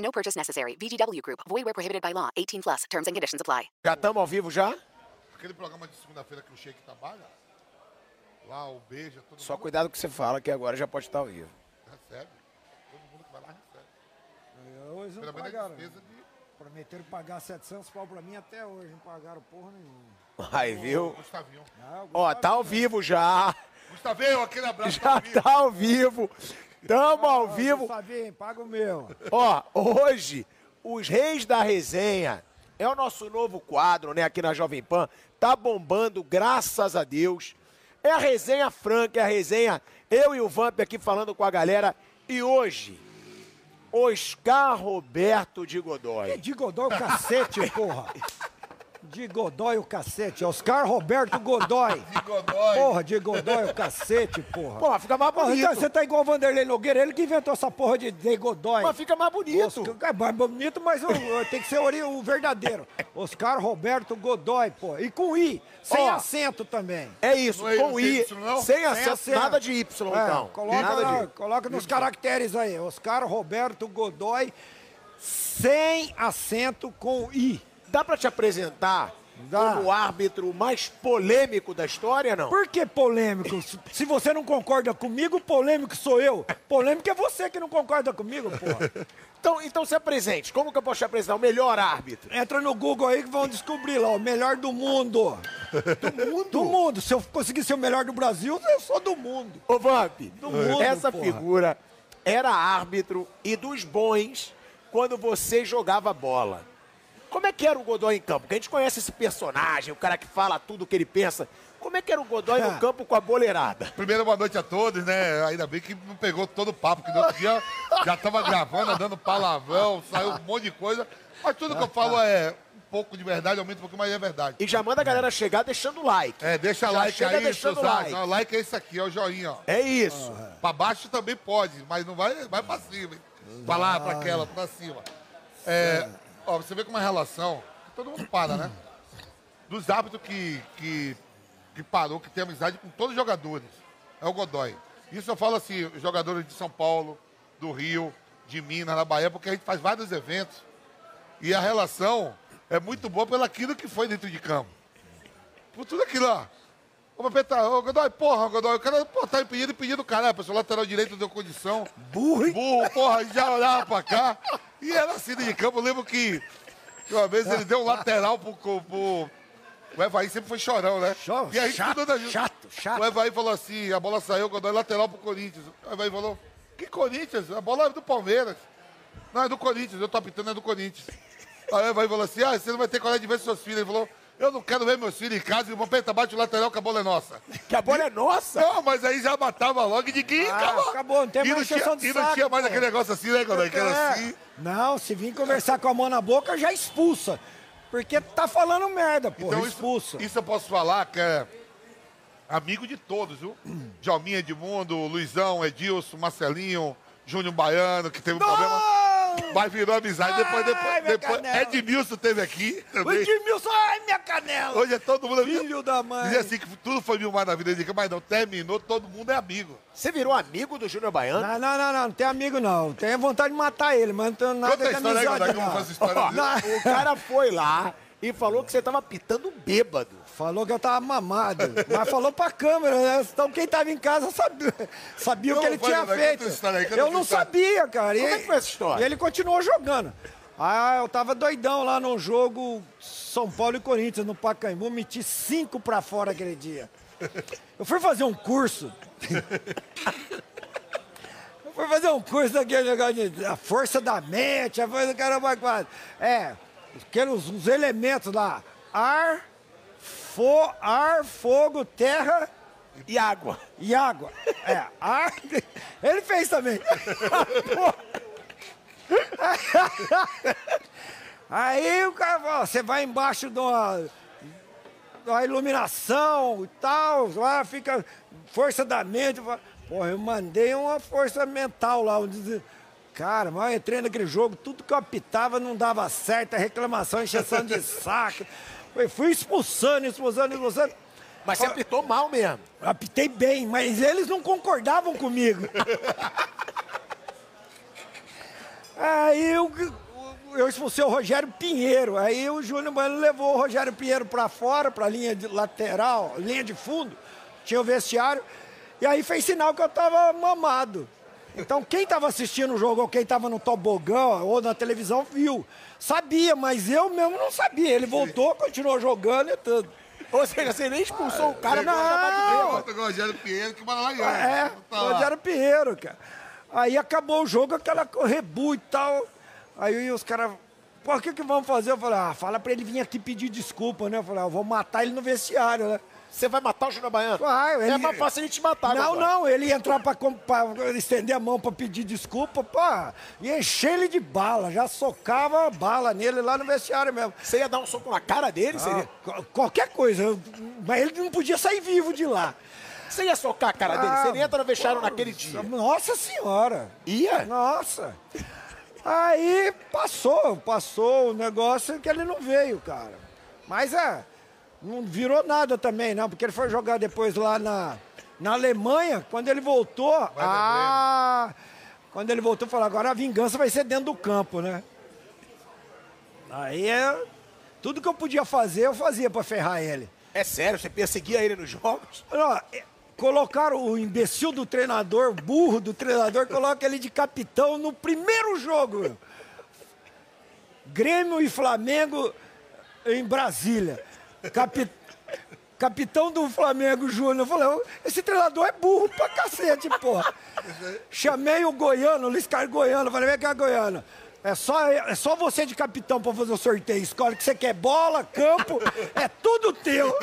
No purchase necessary. VGW Group. Void where prohibited by law. 18 plus. Terms and conditions apply. Já estamos ao vivo já? Aquele programa de segunda-feira que o Sheik trabalha, lá o beija, todo Só mundo cuidado com o que você fala, que agora já pode estar ao vivo. recebe. Todo mundo que vai lá recebe. Hoje não Pelo menos a pagaram. despesa de... Prometeram pagar 700 pau pra mim até hoje. Não pagaram porra nenhuma. Aí, viu? Gustavinho. Ah, o Ó, tá ao vivo já. Gustavinho, aquele abraço. Já Gustavinho. tá ao vivo. Tamo ao vivo. Paga o meu. Ó, hoje, os Reis da Resenha é o nosso novo quadro, né, aqui na Jovem Pan. Tá bombando, graças a Deus. É a resenha franca, é a resenha. Eu e o Vamp aqui falando com a galera. E hoje, Oscar Roberto de Godoy. de Godoy o cacete, porra. De Godoy o cacete. Oscar Roberto Godoy. De Godoy. Porra, de Godoy o cacete, porra. Pô, fica mais Porra, bonito. então você tá igual o Vanderlei Nogueira, ele que inventou essa porra de, de Godoy. Mas fica mais bonito. Oscar, é mais bonito, mas tem que ser o verdadeiro. Oscar Roberto Godoy, pô. E com I, sem Ó. acento também. É isso, Não é com I, Y, não? sem Sem acento, acento. nada de Y, É, então. Coloca, nada de... coloca nos caracteres aí. Oscar Roberto Godoy, sem acento com I. Dá pra te apresentar Dá. como o árbitro mais polêmico da história, não? Por que polêmico? Se- você não concorda comigo, polêmico sou eu. Polêmico é você que não concorda comigo, porra. Então, então se apresente. Como que eu posso te apresentar? O melhor árbitro. Entra no Google aí que vão descobrir lá, o melhor do mundo. Do mundo? Do mundo. Se eu conseguir ser o melhor do Brasil, eu sou do mundo. Ô, Vamp, mundo, essa porra. figura era árbitro e dos bons quando você jogava bola. Como é que era o Godoy em campo? Porque a gente conhece esse personagem, o cara que fala tudo o que ele pensa. Como é que era o Godoy no campo com a boleirada? Primeiro, boa noite a todos, né? Ainda bem que não pegou todo o papo, que no outro dia já tava gravando, dando palavrão, saiu um monte de coisa. Mas tudo que eu falo é um pouco de verdade, aumenta um pouquinho, mas é verdade. E já manda a galera chegar deixando o like. É, deixa Já like chega aí, deixando seus like. like. O like é esse aqui, é o joinha, ó. É isso. Pra baixo também pode, mas não vai, vai pra cima. hein? Pra lá, pra aquela, pra cima. É, ó, você vê como é a relação, todo mundo para, né? Dos árbitros que, que, que parou, que tem amizade com todos os jogadores. É o Godoy. Isso eu falo assim, jogadores de São Paulo, do Rio, de Minas, na Bahia, porque a gente faz vários eventos. E a relação é muito boa pelo aquilo que foi dentro de campo. Por tudo aquilo, ó. Ô, Papeta, ô, Godoy, porra, Godoy, o cara, pô, tá impedido, impedido, caralho, pessoal, lateral direito deu condição. Burro, hein? Burro, porra, já olhava pra cá. E era assim de campo, eu lembro que, que uma vez ele deu um lateral pro, pro, O Evaí sempre foi chorão, né? Choro, e aí, chato, da- chato, chato. O Evaí falou assim, a bola saiu, Godoy, lateral pro Corinthians. O Evaí falou, que Corinthians? A bola é do Palmeiras. Não, é do Corinthians, eu tô apitando, é do Corinthians. Aí o Evaí falou assim, ah, você não vai ter coragem de ver seus filhos. Ele falou, eu não quero ver meus filhos em casa, e o Papeta bate o lateral que a bola é nossa. Que a bola é nossa. Não, mas aí já matava logo e ninguém Ah, acabou. acabou, não tem mais encheção de E não saco, tinha mais pô. aquele negócio assim, né, Godoy? Que era É. assim. Não, se vir conversar com a mão na boca, já expulsa. Porque tá falando merda, porra, Então expulsa. isso, isso eu posso falar que é amigo de todos, viu? Jalminha Edmundo, Luizão, Edilson, Marcelinho, Júnior Baiano, que teve um problema. Mas virou amizade. Depois, depois, depois. Edmilson teve aqui O também. Edmilson, ai, minha canela! Hoje é todo mundo Filho da mãe. Dizia assim que tudo foi mil vida dele, mas não, terminou, todo mundo é amigo. Você virou amigo do Júnior Baiano? Não, não, não, não, não tem amigo não. Tenho vontade de matar ele, mas não tenho nada Conta a de história aí, amizade como não. dele. Não, O cara foi lá e falou que você tava pitando bêbado. Falou que eu tava mamado, mas falou pra câmera, né? Então quem tava em casa sabia, sabia o que ele tinha conta feito. conta eu não história. sabia, cara. E, Como é que foi essa história? E ele continuou jogando. Ah, eu tava doidão lá no jogo São Paulo e Corinthians, no Pacaembu, meti cinco pra fora aquele dia. Eu fui fazer um curso. Eu fui fazer um curso daquele negócio de a força da mente, a força do caramba quase. É, aqueles os elementos lá. Ar, fo, ar, fogo, terra E água. e água. É, ar. Ele fez também. Aí o cara fala, você vai embaixo de uma, de uma iluminação e tal, lá fica força da mente. Pô, eu mandei uma força mental lá. Onde, cara, mas eu entrei naquele jogo, tudo que eu apitava não dava certo, a reclamação, encheção de saco. Eu fui expulsando, expulsando, expulsando. Mas você apitou mal mesmo. Apitei bem, mas eles não concordavam comigo. Aí eu, eu expulsei o Rogério Pinheiro. Aí o Júnior Bueno levou o Rogério Pinheiro para fora, para a linha de lateral, linha de fundo. Tinha o vestiário. E aí fez sinal que eu estava mamado. Então quem estava assistindo o jogo, ou quem estava no tobogã, ou na televisão, viu. Sabia, mas eu mesmo não sabia. Ele voltou, continuou jogando e tudo. Ou seja, você nem expulsou o cara, não. Bota o Rogério Pinheiro que manda lá em É, Tá. Rogério Pinheiro, cara. Aí acabou o jogo, aquela rebu e tal. Aí os caras, pô, o que que vamos fazer? Eu falei, ah, fala pra ele vir aqui pedir desculpa, né? Eu falei, ah, eu vou matar ele no vestiário, né? Você vai matar o Júnior Baiano? Vai, ele- É mais fácil a gente matar Não, agora. não, ele ia entrar pra, pra estender a mão pra pedir desculpa, pá, e encher ele de bala, já socava bala nele lá no vestiário mesmo. Você ia dar um soco na cara dele? Ah, Seria... qual- qualquer coisa, mas ele não podia sair vivo de lá. Você ia socar a cara dele? Você nem entra no vestiário naquele dia. Nossa senhora. Ia? Nossa. Aí passou, passou o negócio que ele não veio, cara. Mas é, não virou nada também, não, porque ele foi jogar depois lá na, na Alemanha, quando ele voltou. Ah, quando ele voltou, falou: agora a vingança vai ser dentro do campo, né? Aí é. Tudo que eu podia fazer, eu fazia pra ferrar ele. É sério, você perseguia ele nos jogos? Ó, é, colocaram o imbecil do treinador, burro do treinador, coloca ele de capitão no primeiro jogo. Grêmio e Flamengo em Brasília. Capi- Capitão do Flamengo Júnior. Falei, "Ô, esse treinador é burro pra cacete, porra. Chamei o Goiano, o Luiz Carlos Goiano. Falei, vem cá, Goiano. É só, é só você de capitão pra fazer o sorteio. Escolhe que você quer bola, campo, é tudo teu.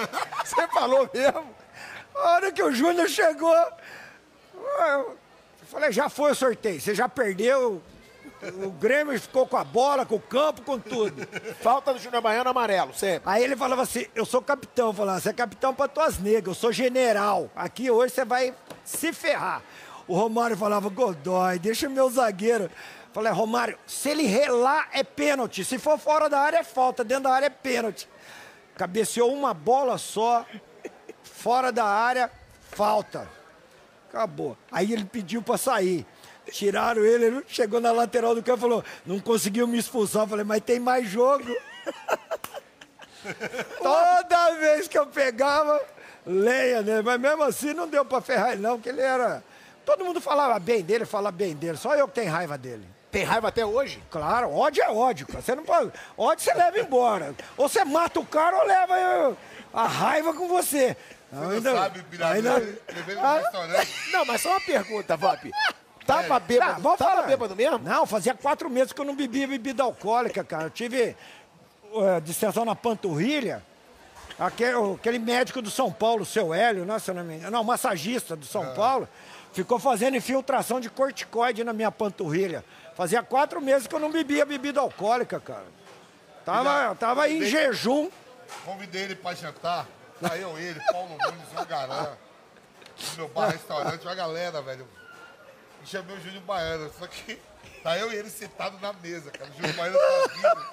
Você falou mesmo? A hora que o Júnior chegou, eu falei, já foi o sorteio, você já perdeu, o Grêmio ficou com a bola, com o campo, com tudo. Falta do Júnior Baiano amarelo, sempre. Aí ele falava assim, eu sou capitão, falava, você é capitão para tuas negras, eu sou general, aqui hoje você vai se ferrar. O Romário falava, Godoy, deixa meu zagueiro. Falei, Romário, se ele relar é pênalti, se for fora da área é falta, dentro da área é pênalti. Cabeceou uma bola só, fora da área, falta. Acabou. Aí ele pediu para sair. Tiraram ele, ele chegou na lateral do campo e falou: não conseguiu me expulsar. Eu falei, mas tem mais jogo. Toda vez que eu pegava, leia, né? Mas mesmo assim não deu para ferrar ele, não, porque ele era. Todo mundo falava bem dele, fala bem dele. Só eu que tenho raiva dele. Tem raiva até hoje? Claro, ódio é ódio, cara. Você não pode. Ódio você leva embora. Ou você mata o cara ou leva eu- a raiva com você. Você não sabe, veio no Ah, restaurante. Não, mas só uma pergunta, Vamp. Tava bêbado, Tá, vamos tava falar. bêbado mesmo? Não, fazia quatro meses que eu não bebia bebida alcoólica, cara. Eu tive uh, distensão na panturrilha. Aquele, aquele médico do São Paulo, o seu Hélio, né, se não me não, massagista do São Paulo, ficou fazendo infiltração de corticoide na minha panturrilha. Fazia quatro meses que eu não bebia bebida alcoólica, cara. Tava, tava em jejum. Convidei ele pra jantar. Eu, ele, Paulo Nunes, o Garanã. No meu bar, restaurante, uma galera, velho. Chamei o Júnior Baiano. Só que tá eu e ele sentado na mesa, cara. O Júnior Baiano tá vindo.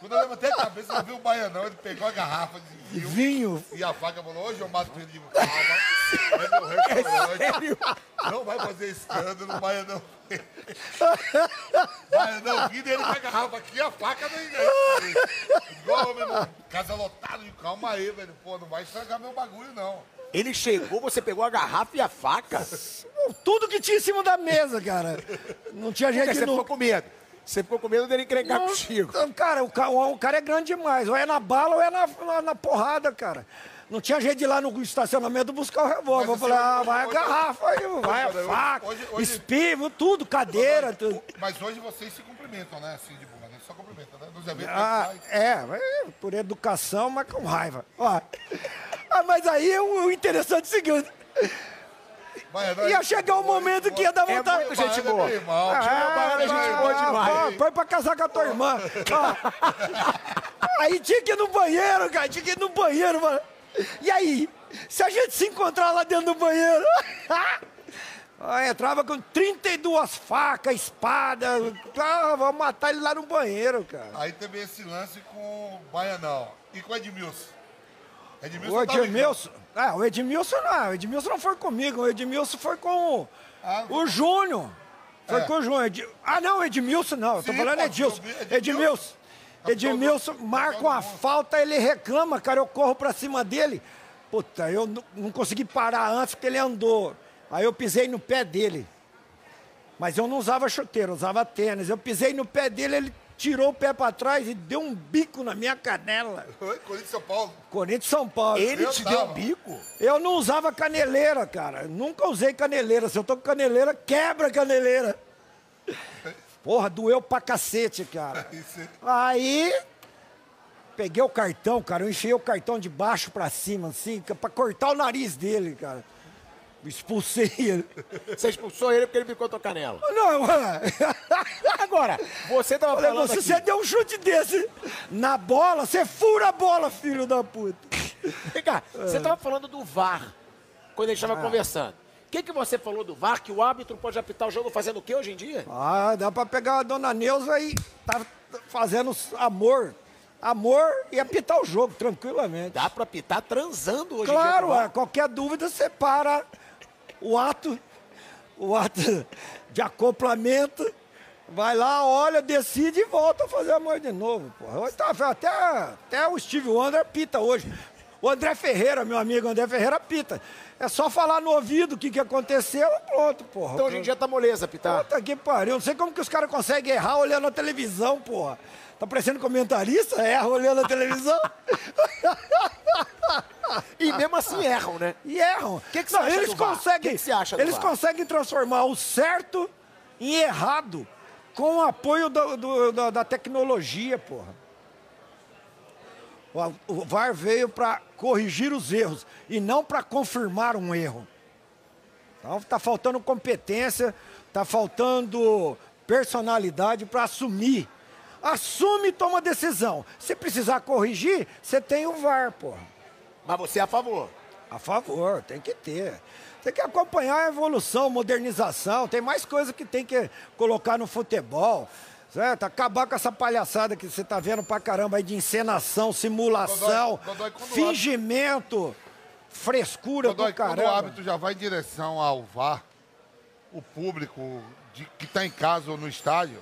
Quando eu levantei a cabeça, não vi o Baianão. Ele pegou a garrafa de vinho. Vinho. E a faca falou, hoje eu mato ele. Digo, calma. É meu restaurante. Não vai fazer escândalo, o Baianão. Baianão vindo, ele com a garrafa aqui e a faca não engana. Igual, meu irmão. Casa lotada de calma aí, velho. Pô, não vai estragar meu bagulho, não. Ele chegou, você pegou a garrafa e a faca? Tudo que tinha em cima da mesa, cara. Não tinha Porque gente você ficou com medo. Você ficou com medo dele encrencar Não, contigo. então, Cara, o, o cara é grande demais. Ou é na bala ou é na, na, na porrada, cara. Não tinha jeito de ir lá no estacionamento buscar o revólver. Eu falei, ah, hoje- vai a hoje- garrafa aí, vai a faca, hoje- hoje- espivo, tudo, cadeira, tudo. Mas hoje vocês se cumprimentam, né? Assim, de boa, né? Só cumprimentam, né? Nos eventos Ah, é, é, por educação, mas com raiva. Ó. Ah, mas aí o, o interessante é o seguinte. Baianão é Ia chegar um boa, momento gente que ia dar boa. vontade. muito gente é boa. meu irmão. Ah, é gente boa ah, demais. Põe pra casar com a tua irmã. Aí tinha que ir no banheiro, cara. Tinha que ir no banheiro, mano. E aí? Se a gente se encontrar lá dentro do banheiro. Ah, entrava com 32 facas, espada. Ah, vamos matar ele lá no banheiro, cara. Aí também esse lance com o Baianão. E com o Edmilson. Edmilson O tá. Edmilson. Ah, o Edmilson não. O Edmilson não foi comigo. O Edmilson foi com o, Ah, o Júnior. Foi É. com o Júnior. Ed- Ah, não, Edmilson não. Eu tô Sim, falando Edilson. Edmilson. Edmilson. Edmilson marca uma falta, ele reclama, cara. Eu corro pra cima dele. Puta, eu não- não consegui parar antes porque ele andou. Aí eu pisei no pé dele. Mas eu não usava chuteiro, eu usava tênis. Eu pisei no pé dele, ele tirou o pé pra trás e deu um bico na minha canela. Oi, Corinthians São Paulo. Corinthians São Paulo. Ele Eu te tava. deu um bico? Eu não usava caneleira, cara. Nunca usei caneleira. Se eu tô com caneleira, quebra a caneleira. Porra, doeu pra cacete, cara. Aí, peguei o cartão, cara. Eu enfiei o cartão de baixo pra cima, assim, pra cortar o nariz dele, cara. Expulsei ele. Você expulsou ele porque ele picou tua canela. Não. Agora, você tava Olha, falando você, aqui... você deu um chute desse na bola, você fura a bola, filho da puta. Vem cá, você tava falando do VAR, quando a gente tava conversando. O que, que você falou do VAR, que o árbitro pode apitar o jogo fazendo o que hoje em dia? Ah, dá pra pegar a dona Neuza e tá fazendo amor. Amor e apitar o jogo, tranquilamente. Dá pra apitar transando hoje em dia. Claro, é, qualquer dúvida você para o ato, o ato de acoplamento, vai lá, olha, decide e volta a fazer amor de novo. Porra. Hoje tá, até, até o Steve Wonder pita hoje. O André Ferreira, meu amigo André Ferreira, pita. É só falar no ouvido o que, que aconteceu e pronto, porra. Então hoje em dia tá moleza apitar. Puta que pariu. Não sei como que os caras conseguem errar olhando a televisão, porra. Tá parecendo comentarista? Erra olhando a televisão. E mesmo assim erram, né? E erram. Que que você Não, acha eles do conseguem. Que que acha do eles VAR? conseguem transformar o certo em errado com o apoio do- do- da, da tecnologia, porra. O, o VAR veio para corrigir os erros e não para confirmar um erro. Então tá faltando competência, tá faltando personalidade para assumir. Assume e toma decisão. Se precisar corrigir, você tem o VAR, porra. Mas você é a favor. A favor, tem que ter. Tem que acompanhar a evolução, modernização. Tem mais coisa que tem que colocar no futebol. Certo? Acabar com essa palhaçada que você tá vendo pra caramba aí de encenação, simulação, quando o fingimento, frescura Godoy, do quando o caramba. árbitro já vai em direção ao VAR, o público de- que está em casa ou no estádio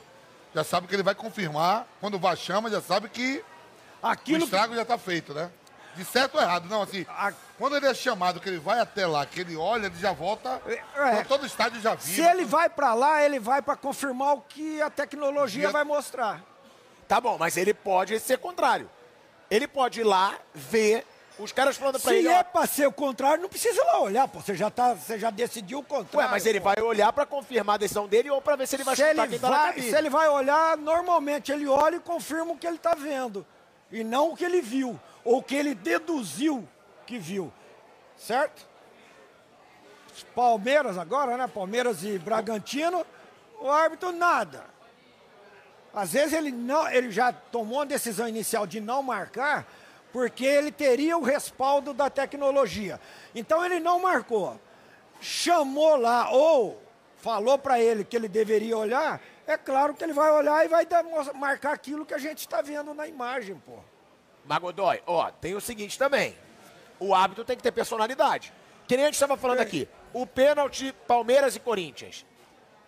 já sabe que ele vai confirmar. Quando o VAR chama, já sabe que o Aquilo que estrago já está feito, né? De certo ou errado. Não, assim, A- quando ele é chamado, que ele vai até lá, que ele olha, ele já volta. É. então todo o estádio já viu. Se ele vai pra lá, ele vai pra confirmar o que a tecnologia Dia- vai mostrar. Tá bom, mas ele pode ser contrário. Ele pode ir lá, ver, os caras falando pra Se ele, é ó, pra ser o contrário, não precisa lá olhar, pô. Você já, tá, você já decidiu o contrário. ué, mas ele pô. vai olhar pra confirmar a decisão dele ou pra ver se ele vai se chutar ele, quem tá na vai, cabine. se ele vai olhar, normalmente ele olha e confirma o que ele está vendo. E não o que ele viu. Ou o que ele deduziu que viu. Certo? Palmeiras agora, né? Palmeiras e Bragantino, o árbitro nada. Às vezes ele, não, ele já tomou a decisão inicial de não marcar, porque ele teria o respaldo da tecnologia. Então ele não marcou. Chamou lá, ou falou para ele que ele deveria olhar, é claro que ele vai olhar e vai marcar aquilo que a gente está vendo na imagem, pô. Mas, Godoy, ó, tem o seguinte também. O árbitro tem que ter personalidade. Que nem a gente estava falando aqui. O pênalti Palmeiras e Corinthians.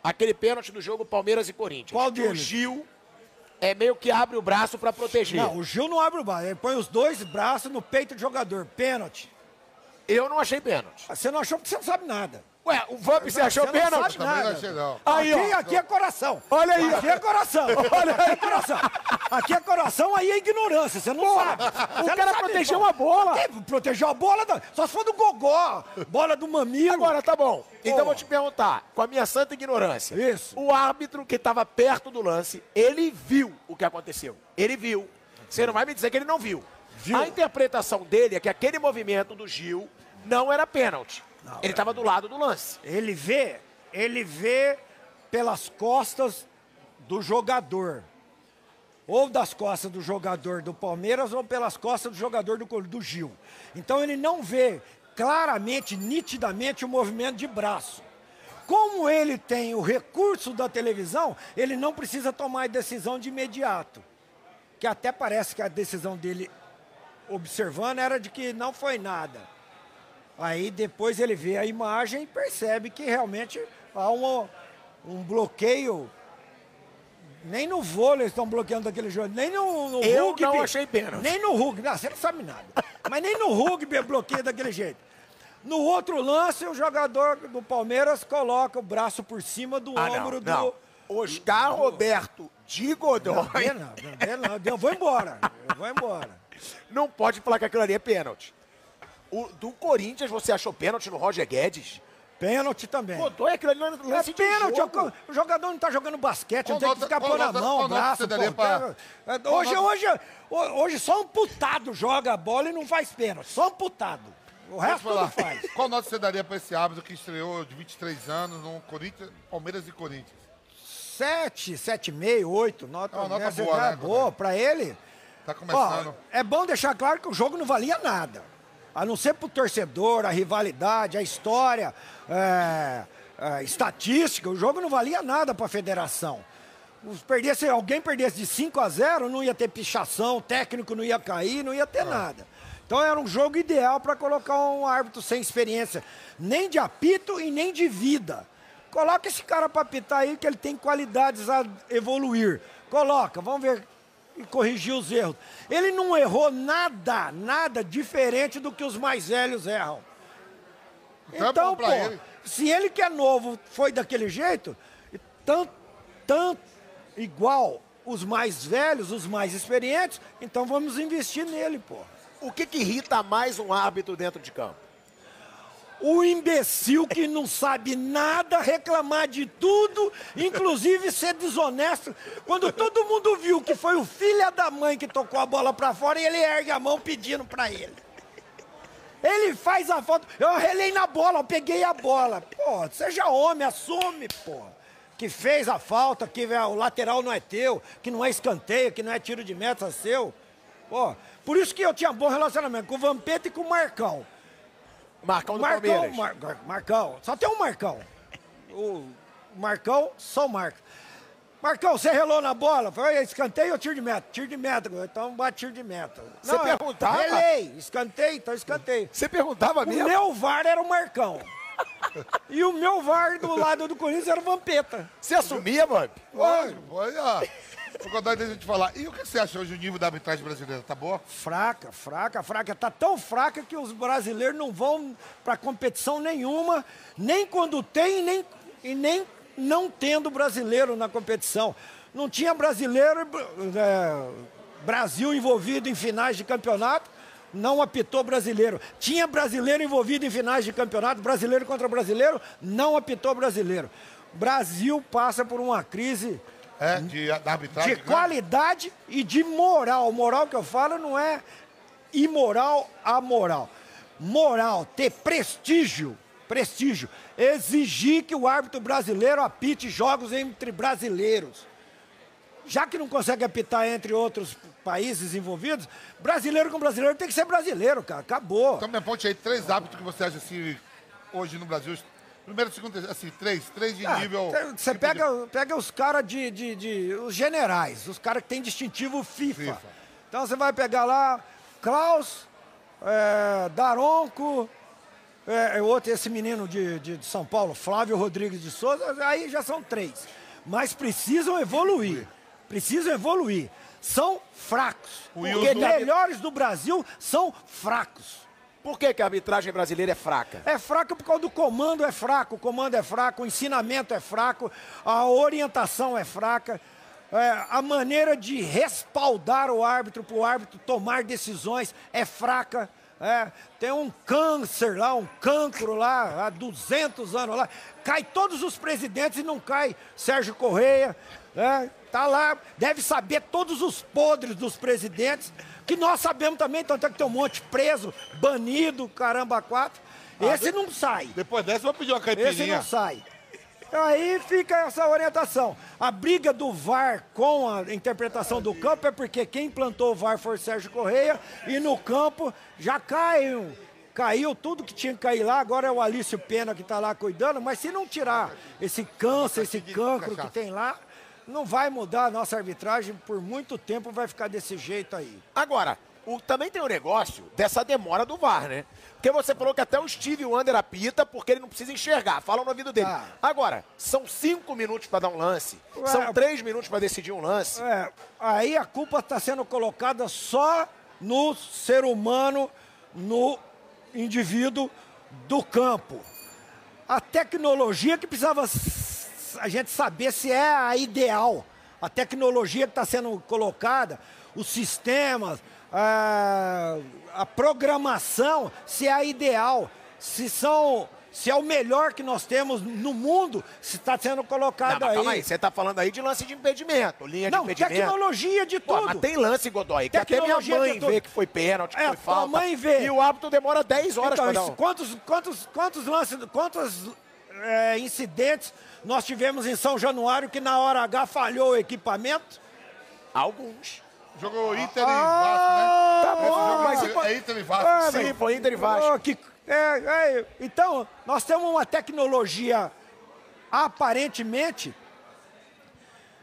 Aquele pênalti do jogo Palmeiras e Corinthians. Qual Que O deles? Gil é meio que abre o braço pra proteger. Não, o Gil não abre o braço, ele põe os dois braços no peito do jogador, pênalti. Eu não achei pênalti. Você não achou porque você não sabe nada. Ué, o Vamp, você achou Você não pênalti? sabe não nada. achei, não. Aí, aqui, ó. aqui é coração. Olha aí, ó. Aqui é coração. Olha aí, coração. Aqui é coração, aí é ignorância. Você não sabe. o Você cara não sabe, protegeu uma bola. Protegeu a bola, da- só se for do gogó. Bola do mamilo. Agora, tá bom. Então vou te perguntar, com a minha santa ignorância. Isso. O árbitro que estava perto do lance, ele viu o que aconteceu. Ele viu. Você não vai me dizer que ele não viu. Viu. A interpretação dele é que aquele movimento do Gil não era pênalti. Ele estava do lado do lance. Ele vê, ele vê pelas costas do jogador. Ou das costas do jogador do Palmeiras ou pelas costas do jogador do, do Gil. Então ele não vê claramente, nitidamente o movimento de braço. Como ele tem o recurso da televisão, ele não precisa tomar a decisão de imediato. Que até parece que a decisão dele, observando, era de que não foi nada. Aí depois ele vê a imagem e percebe que realmente há um, um bloqueio. Nem no vôlei eles estão bloqueando daquele jogo, nem no, no Eu rugby. não achei pênalti. Nem no rugby, não, você não sabe nada. Mas nem no rugby é bloqueio daquele jeito. No outro lance, o jogador do Palmeiras coloca o braço por cima do Ah, não, ombro do. não. Oscar Roberto de Godoy Não, não, não, não, eu vou embora. Eu vou embora. não pode falar que aquilo ali é pênalti. O, do Corinthians, você achou pênalti no Roger Guedes? Pênalti também. Godoy, aquilo ali não é É lance de pênalti, jogo. o jogador não tá jogando basquete, não Qual tem que ficar pôr na mão, o braço. pô. pra- É, Hoje, hoje, ho- hoje só um putado joga a bola e não faz pênalti. Só um putado. O resto tudo faz. Qual nota você daria pra esse árbitro que estreou de 23 anos no Corinthians, Palmeiras e Corinthians? Sete, sete e meio, oito, nota, É uma nota boa, é né, boa Godoy? pra ele. Tá Ó, começando. é bom deixar claro que o jogo não valia nada. A não ser pro torcedor, a rivalidade, a história, é, a estatística, o jogo não valia nada pra federação. Os perdesse, alguém perdesse de 5 a 0, não ia ter pichação, o técnico não ia cair, não ia ter nada. Então era um jogo ideal para colocar um árbitro sem experiência, nem de apito e nem de vida. Coloca esse cara para apitar aí, que ele tem qualidades a evoluir. Coloca, vamos ver e corrigir os erros. Ele não errou nada, nada diferente do que os mais velhos erram. Então é Então, pra pô, ele. se ele que é novo foi daquele jeito, tanto, tanto igual os mais velhos, os mais experientes, então vamos investir nele, pô. O que, que irrita mais um árbitro dentro de campo? O imbecil que não sabe nada, reclamar de tudo, inclusive ser desonesto. Quando todo mundo viu que foi o filho da mãe que tocou a bola pra fora e ele ergue a mão pedindo pra ele. Ele faz a foto. Eu relei na bola, eu peguei a bola. Pô, seja homem, assume, pô. Que fez a falta, que é, o lateral não é teu, que não é escanteio, que não é tiro de meta seu. Pô, por isso que eu tinha bom relacionamento com o Vampeta e com o Marcão. Marcão do Marcão, Palmeiras. Mar- Marcão, só tem um Marcão. O Marcão, só o Marcos. Marcão, você relou na bola? Foi escanteio ou tiro de meta? Tiro de meta, então bate tiro de meta. Você perguntava? Relei, escanteio, então escanteio. Você perguntava O mesmo? meu VAR era o Marcão. e o meu VAR do lado do Corinthians era o Vampeta. Você assumia, mano? Lógico, olha. Ô, Godoy, deixa eu te falar. E o que você acha hoje do nível da arbitragem brasileira? Tá boa? Fraca, fraca, fraca. Tá tão fraca que os brasileiros não vão para competição nenhuma, nem quando tem nem, e nem não tendo brasileiro na competição. Não tinha brasileiro, é, Brasil envolvido em finais de campeonato, não apitou brasileiro. Tinha brasileiro envolvido em finais de campeonato, brasileiro contra brasileiro, não apitou brasileiro. Brasil passa por uma crise É, de, da arbitragem. de né? qualidade e de moral. Moral que eu falo não é imoral a moral. Moral, ter prestígio, prestígio. Exigir que o árbitro brasileiro apite jogos entre brasileiros. Já que não consegue apitar entre outros países envolvidos, brasileiro com brasileiro tem que ser brasileiro, cara. Acabou. Então me aponte aí três árbitros que você acha assim, hoje no Brasil. Primeiro, segundo, assim, três. Três de Ah, nível. Você tipo pega, pega os caras de, de, de- Os generais, os caras que têm distintivo FIFA. FIFA. Então você vai pegar lá Klaus, é, Daronco, é, é outro, esse menino de, de, de São Paulo, Flávio Rodrigues de Souza, aí já são três. Mas precisam evoluir. Precisam evoluir. São fracos. Porque melhores do Brasil são fracos. Por que, que a arbitragem brasileira é fraca? É fraco por causa do comando é fraco, o comando é fraco, o ensinamento é fraco, a orientação é fraca, é, a maneira de respaldar o árbitro para o árbitro tomar decisões é fraca. é. tem um câncer lá, um cancro lá, há 200 anos lá. Cai todos os presidentes e não cai Sérgio Correia. É, tá lá, deve saber todos os podres dos presidentes, que nós sabemos também, tanto é que tem um monte preso, banido, caramba, quatro. Esse não sai. Depois dessa, eu vou pedir uma Esse caipirinha. não sai. Aí fica essa orientação. A briga do VAR com a interpretação do campo é porque quem implantou o VAR foi o Sérgio Correia e no campo já caiu. Caiu tudo que tinha que cair lá, agora é o Alício Pena que está lá cuidando, mas se não tirar esse câncer, esse cancro que tem lá, não vai mudar a nossa arbitragem por muito tempo, vai ficar desse jeito aí. Agora, o- também tem o negócio dessa demora do VAR, né? Porque você falou que até o Steve Wonder apita porque ele não precisa enxergar. Fala no ouvido dele. Tá. Agora, são cinco minutos para dar um lance. Ué, são três minutos para decidir um lance. É, aí a culpa está sendo colocada só no ser humano, no indivíduo do campo. A tecnologia que precisava a gente saber se é a ideal. A tecnologia que está sendo colocada, os sistemas, a, a programação, se é a ideal, se são. Se é o melhor que nós temos no mundo, se está sendo Não, colocado mas aí. calma aí, você tá falando aí de lance de impedimento, linha de Não, impedimento. tecnologia de Pô, tudo. mas tem lance, Godoy, que até minha mãe de vê que foi pênalti, que É, foi falta. mãe vê. E o árbitro demora 10 horas Então, para dar um. quantos, quantos, quantos lances, quantos é, incidentes nós tivemos em São Januário que na hora H falhou o equipamento? Alguns. Jogou Inter e Ah, Vasco, né? tá bom, jogo mas é- se for- é Inter e Vasco. Ah, Sim, foi Inter e Vasco. Oh, que- é, é, então, nós temos uma tecnologia aparentemente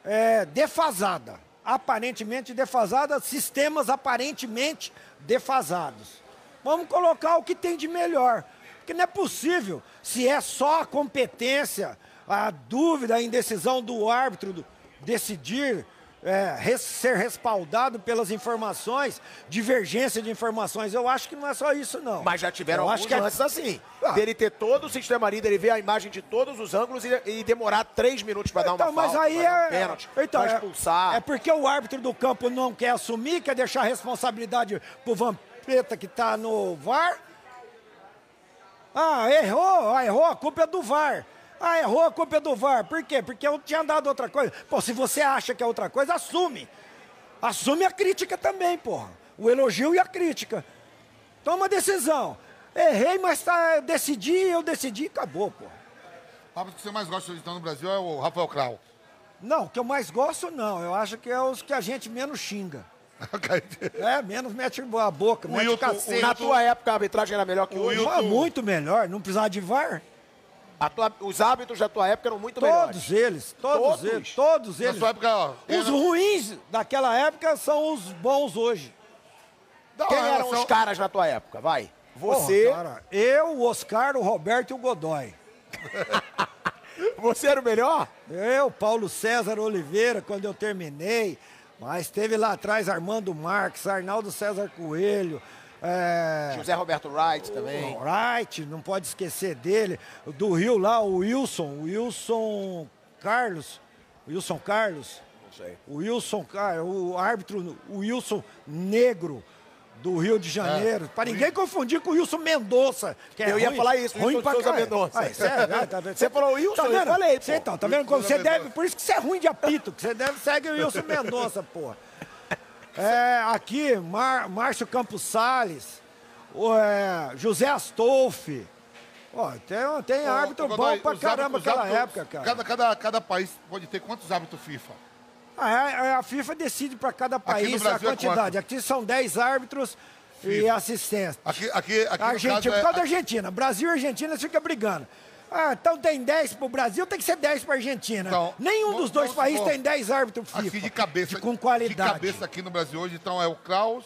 é, defasada. Aparentemente defasada, sistemas aparentemente defasados. Vamos colocar o que tem de melhor. Porque não é possível, se é só a competência, a dúvida, a indecisão do árbitro do- decidir é, res- ser respaldado pelas informações, divergência de informações. Eu acho que não é só isso, não. Mas já tiveram Eu alguns acho que é- lances assim. Ah. Dele ter todo o sistema ali, dele ver a imagem de todos os ângulos e, e demorar três minutos para dar uma Então, mas falta, aí dar um é. pênalti, então, pra é- expulsar. É, porque o árbitro do campo não quer assumir, quer deixar a responsabilidade pro Vampeta que tá no VAR. Ah, errou, ah, errou, a culpa é do VAR. Ah, errou, a culpa é do VAR. Por quê? Porque eu tinha dado outra coisa. Pô, se você acha que é outra coisa, assume. Assume a crítica também, porra. O elogio e a crítica. Toma decisão. Errei, mas tá, decidi, eu decidi e acabou, porra. O árbitro que você mais gosta de então no Brasil é o Rafael Krau. Não, o que eu mais gosto, não. Eu acho que é os que a gente menos xinga. É, menos mete a boca, O mete cacete. Na tua época, a arbitragem era melhor que O hoje? Ah, muito melhor, não precisava de VAR. A tua- os árbitros da tua época eram muito Todos melhores. eles, todos, Todos? eles, todos Na eles. sua época, ó. Os era- ruins daquela época são os bons hoje. Uma Quem eram relação- os caras na tua época? Vai. Porra, Você, cara, eu, o Oscar, o Roberto e o Godoy. você era o melhor? Eu, Paulo César Oliveira, quando eu terminei, mas teve lá atrás Armando Marques, Arnaldo César Coelho, é, José Roberto Wright também. Wright, não pode esquecer dele. Do Rio lá, o Wilson, o Wilson Carlos. Wilson Carlos. Não sei. O Wilson, o árbitro, o Wilson Negro do Rio de Janeiro. Para ninguém confundir com o Wilson Mendonça. Que é Eu ia ruim- falar isso, ruim Wilson pra. Mendonça. Ah, sério? Ah, tá vendo? Você falou Wilson, tá eu falei. Você, então, tá vendo como você deve, por isso que você é ruim de apito, que você deve segue o Wilson Mendonça, porra. É, aqui, Mar- Márcio Campos Salles, o, é, José Astolfi. Ó, tem, tem árbitro ô, bom pra caramba naquela época, cara. Cada, cada, cada país pode ter quantos árbitros FIFA? Ah, é- é, a FIFA decide para cada país a é quantidade. Aqui são 10 árbitros e FIFA. assistentes. Aqui, aqui, aqui Argentina, por é- causa da Argentina. Brasil e Argentina fica brigando. Ah, então tem 10 pro Brasil, tem que ser 10 pra Argentina. Então, Nenhum vamos- dos dois vamos países supor, tem 10 árbitros FIFA. aqui de cabeça, de- com qualidade. De cabeça aqui no Brasil hoje, então é o Kraus,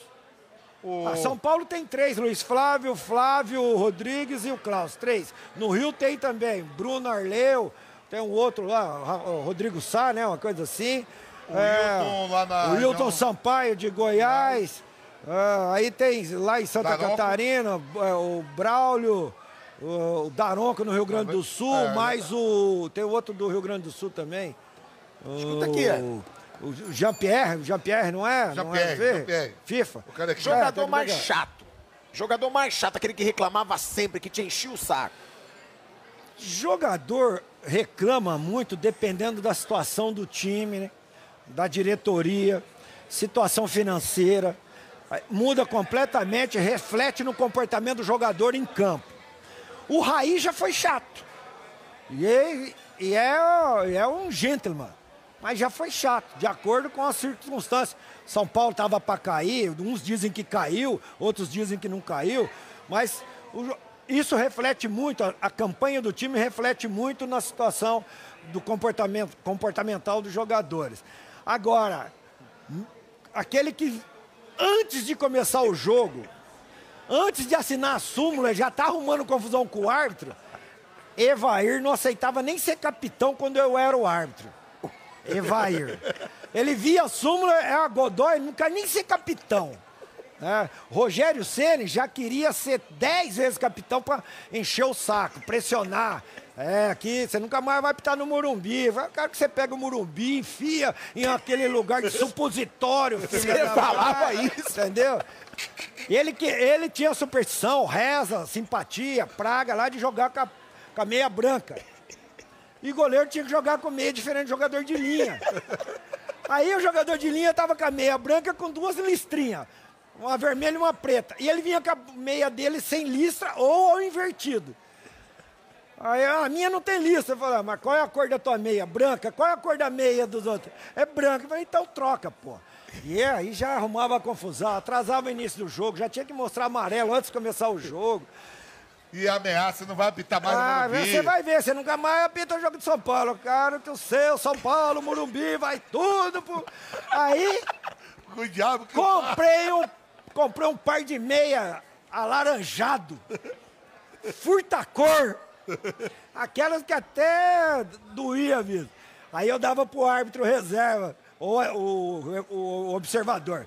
o... Ah, São Paulo tem três, Luiz Flávio, Flávio Rodrigues e o Klaus, três. No Rio tem também Bruno Arleu, tem um outro lá, o Rodrigo Sá, né, uma coisa assim. O Wilton lá na O Wilton Sampaio de Goiás. Ah, aí tem lá em Santa Daronco. Catarina, é, o Braulio, o Daronco no Rio Grande do Sul, É, mais o... tem outro do Rio Grande do Sul também. Escuta aqui. O, o Jean-Pierre, o Jean-Pierre, não é? não é Jean-Pierre? Jean-Pierre. FIFA. O cara que- Jogador É, tá mais ligado. chato. Jogador mais chato, aquele que reclamava sempre, que te enchia o saco. Jogador reclama muito dependendo da situação do time, né? Da diretoria, situação financeira. Muda completamente, reflete no comportamento do jogador em campo. O Raí já foi chato. E, é- e é, é um gentleman. Mas já foi chato, de acordo com as circunstâncias. São Paulo estava para cair, uns dizem que caiu, outros dizem que não caiu. Mas o isso reflete muito, a, a campanha do time reflete muito na situação do comportamento comportamental dos jogadores. Agora, aquele que antes de começar o jogo, antes de assinar a súmula, já tá arrumando confusão com o árbitro. Evair não aceitava nem ser capitão quando eu era o árbitro. Evair. Ele via a súmula, é a Godoy, não nem ser capitão. Né? Rogério Ceni já queria ser dez vezes capitão para encher o saco, pressionar. É, aqui você nunca mais vai pitar no Morumbi. Eu quero que você pega o Morumbi, enfia em aquele lugar de supositório. Você falava isso. Entendeu? Ele, que, ele tinha superstição, reza, simpatia, praga lá de jogar com a, com a meia branca. E goleiro tinha que jogar com meia diferente do jogador de linha. Aí o jogador de linha tava com a meia branca com duas listrinhas. Uma vermelha e uma preta. E ele vinha com a meia dele sem listra ou ao invertido. Aí a minha não tem lista. Eu falei, ah, mas qual é a cor da tua meia? Branca? Qual é a cor da meia dos outros? É branca. Eu falei, então troca, pô. E aí já arrumava confusão, atrasava o início do jogo, já tinha que mostrar amarelo antes de começar o jogo. E ameaça, não vai apitar mais Ah, no Morumbi. você vai ver, você nunca mais apita o jogo de São Paulo. Cara, que o seu, São Paulo, Morumbi, vai tudo. Pro... Aí o diabo que comprei um, comprei um par de meia alaranjado, furta-cor, aquelas que até doía, viu? Aí eu dava pro árbitro reserva, ou o, o, o observador.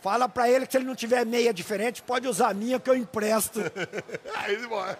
Fala pra ele que se ele não tiver meia diferente, pode usar a minha que eu empresto. Aí ele morre.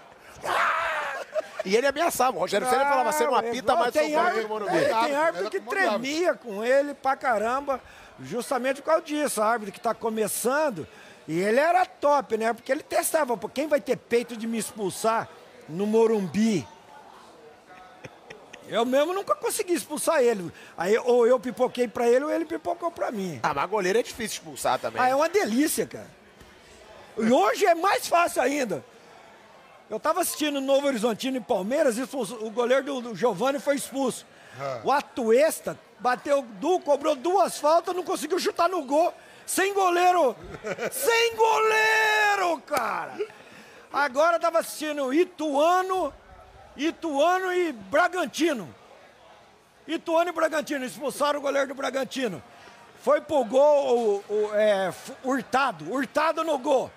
E ele ameaçava. O Rogério Ceni falava, você não apita mais tem Paulo árbitro- Morumbi. é, Morumbi. tem árbitro que como diabo. tremia com ele pra caramba, justamente por causa disso. árbitro que tá começando, e ele era top, né? Porque ele testava, pô, quem vai ter peito de me expulsar no Morumbi? Eu mesmo nunca consegui expulsar ele. Aí ou eu pipoquei pra ele ou ele pipocou pra mim. Ah, mas goleiro é difícil expulsar também. Ah, é uma delícia, cara. E hoje é mais fácil ainda. Eu tava assistindo Novo Horizontino e Palmeiras e o goleiro do, do Giovanni foi expulso. O Atuesta bateu, du, cobrou duas faltas, não conseguiu chutar no gol. Sem goleiro! Sem goleiro, cara! Agora tava assistindo Ituano, Ituano e Bragantino. Ituano e Bragantino expulsaram o goleiro do Bragantino. Foi pro gol o, o, é, Hurtado, Hurtado no gol.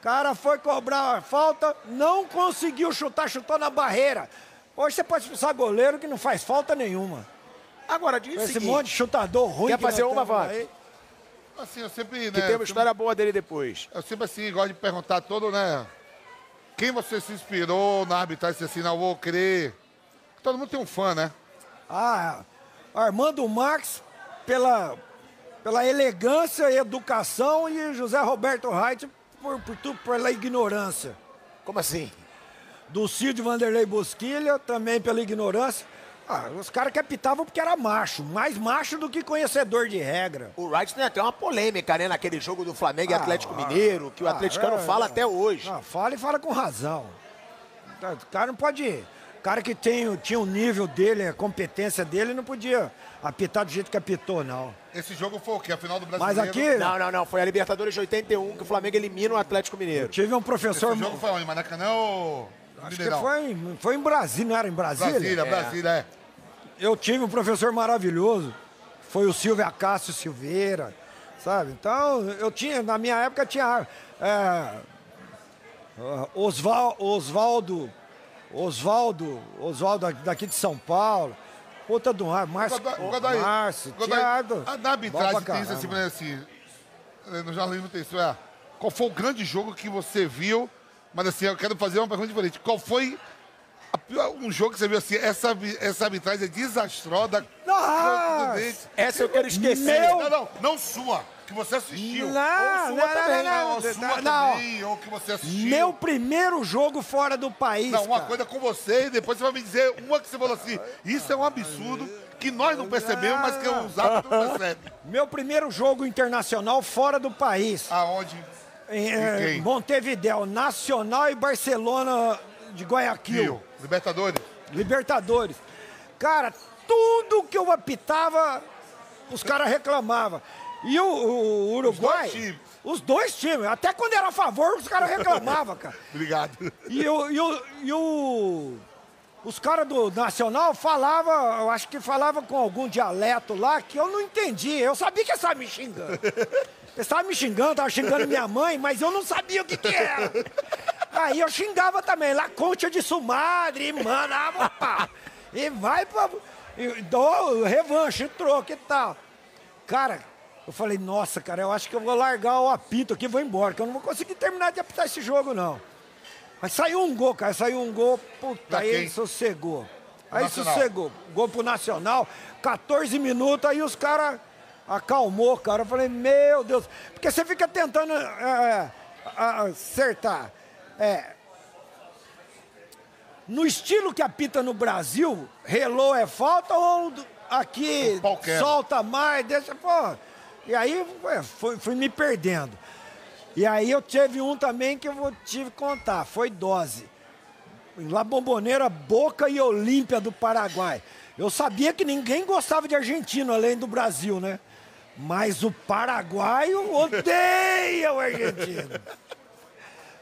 Cara foi cobrar a falta, não conseguiu chutar, chutou na barreira. Hoje você pode expulsar goleiro que não faz falta nenhuma. Agora, diz Esse seguinte, monte de chutador ruim. Quer que fazer uma, aí. Assim, eu sempre, que né, tem uma história boa dele depois. Eu sempre assim, gosto de perguntar todo, né? Quem você se inspirou na arbitragem, se assim, não vou crer. Todo mundo tem um fã, né? Ah, Armando Marques, pela, pela elegância e educação, e José Roberto Reit por, por tudo pela ignorância. Como assim? Do Cid Vanderlei Bosquilha, também pela ignorância. Ah, os caras que apitavam porque era macho, mais macho do que conhecedor de regra. O Wright tem até uma polêmica, né? Naquele jogo do Flamengo e Ah, Atlético ah, Mineiro, que o ah, atleticano é, fala é. até hoje. Ah, fala e fala com razão. Tá, O cara não pode. O cara que tem, tinha o nível dele, a competência dele, não podia apitar do jeito que apitou, não. Esse jogo foi o quê? A final do Mas Brasileiro. aqui, Não, não, não. Foi a Libertadores de 81 que o Flamengo elimina o Atlético Mineiro. tive um Esse professor. jogo foi onde? Maracanã ou Acho que foi, em- foi em Brasília, não era em Brasília? Brasília, Brasília, é. Eu tive um professor maravilhoso, foi o Silvio Acácio Silveira, sabe? Então, eu tinha, na minha época tinha é, ah, Osval- Osvaldo, Osvaldo, Osvaldo daqui de São Paulo, puta do ar, Márcio, Godoy- Godoy- Márcio, Godoy, Thiago. a- Na arbitragem pra tem isso assim, caramba. exemplo, assim, eh, no jornalismo tem isso, é, qual foi o grande jogo que você viu, mas assim, eu quero fazer uma pergunta diferente, qual foi a pior- um jogo que você viu assim, essa, essa arbitragem é desastrosa, Nossa! Essa eu quero esquecer. Meu- Não, não, não sua, que você assistiu. Não, ou não, sua não, também, não, ou não, sua não. também, ou que você assistiu. Meu primeiro jogo fora do país, Não, uma cara. coisa com você e depois você vai me dizer uma que você falou assim, isso é um absurdo, que nós não percebemos, mas que os árbitros não percebem. Meu primeiro jogo internacional fora do país. Aonde? Em, quem? Montevidéu, Nacional e Barcelona de Guayaquil. Rio, Libertadores. Libertadores. Cara, tudo que eu apitava, os caras reclamavam. E o, o Uruguai. Os dois times. Os dois times. Até quando era a favor, os caras reclamavam, cara. Obrigado. E o. E o, e o os caras do Nacional falavam, eu acho que falavam com algum dialeto lá que eu não entendi. Eu sabia que estavam me xingando. Eles estavam me xingando, estavam xingando minha mãe, mas eu não sabia o que, que era. Aí eu xingava também, lá concha de sumadre, mandava pá. E vai pra. E dou revanche, troco e tal. Cara, eu falei, nossa, cara, eu acho que eu vou largar o apito aqui e vou embora, que eu não vou conseguir terminar de apitar esse jogo, não. Mas saiu um gol, cara, saiu um gol, puta, aí ele sossegou. Aí Nacional. sossegou. Gol pro Nacional, 14 minutos, aí os caras acalmou, cara. Eu falei, meu Deus, porque você fica tentando é, é, acertar. É, no estilo que apita no Brasil, relou é falta ou aqui solta mais, deixa, pô. E aí ué, fui, fui me perdendo. E aí eu tive um também que eu vou tive que contar, foi dose. Em La Bombonera, Boca e Olímpia do Paraguai. Eu sabia que ninguém gostava de argentino além do Brasil, né? Mas o paraguaio odeia o argentino.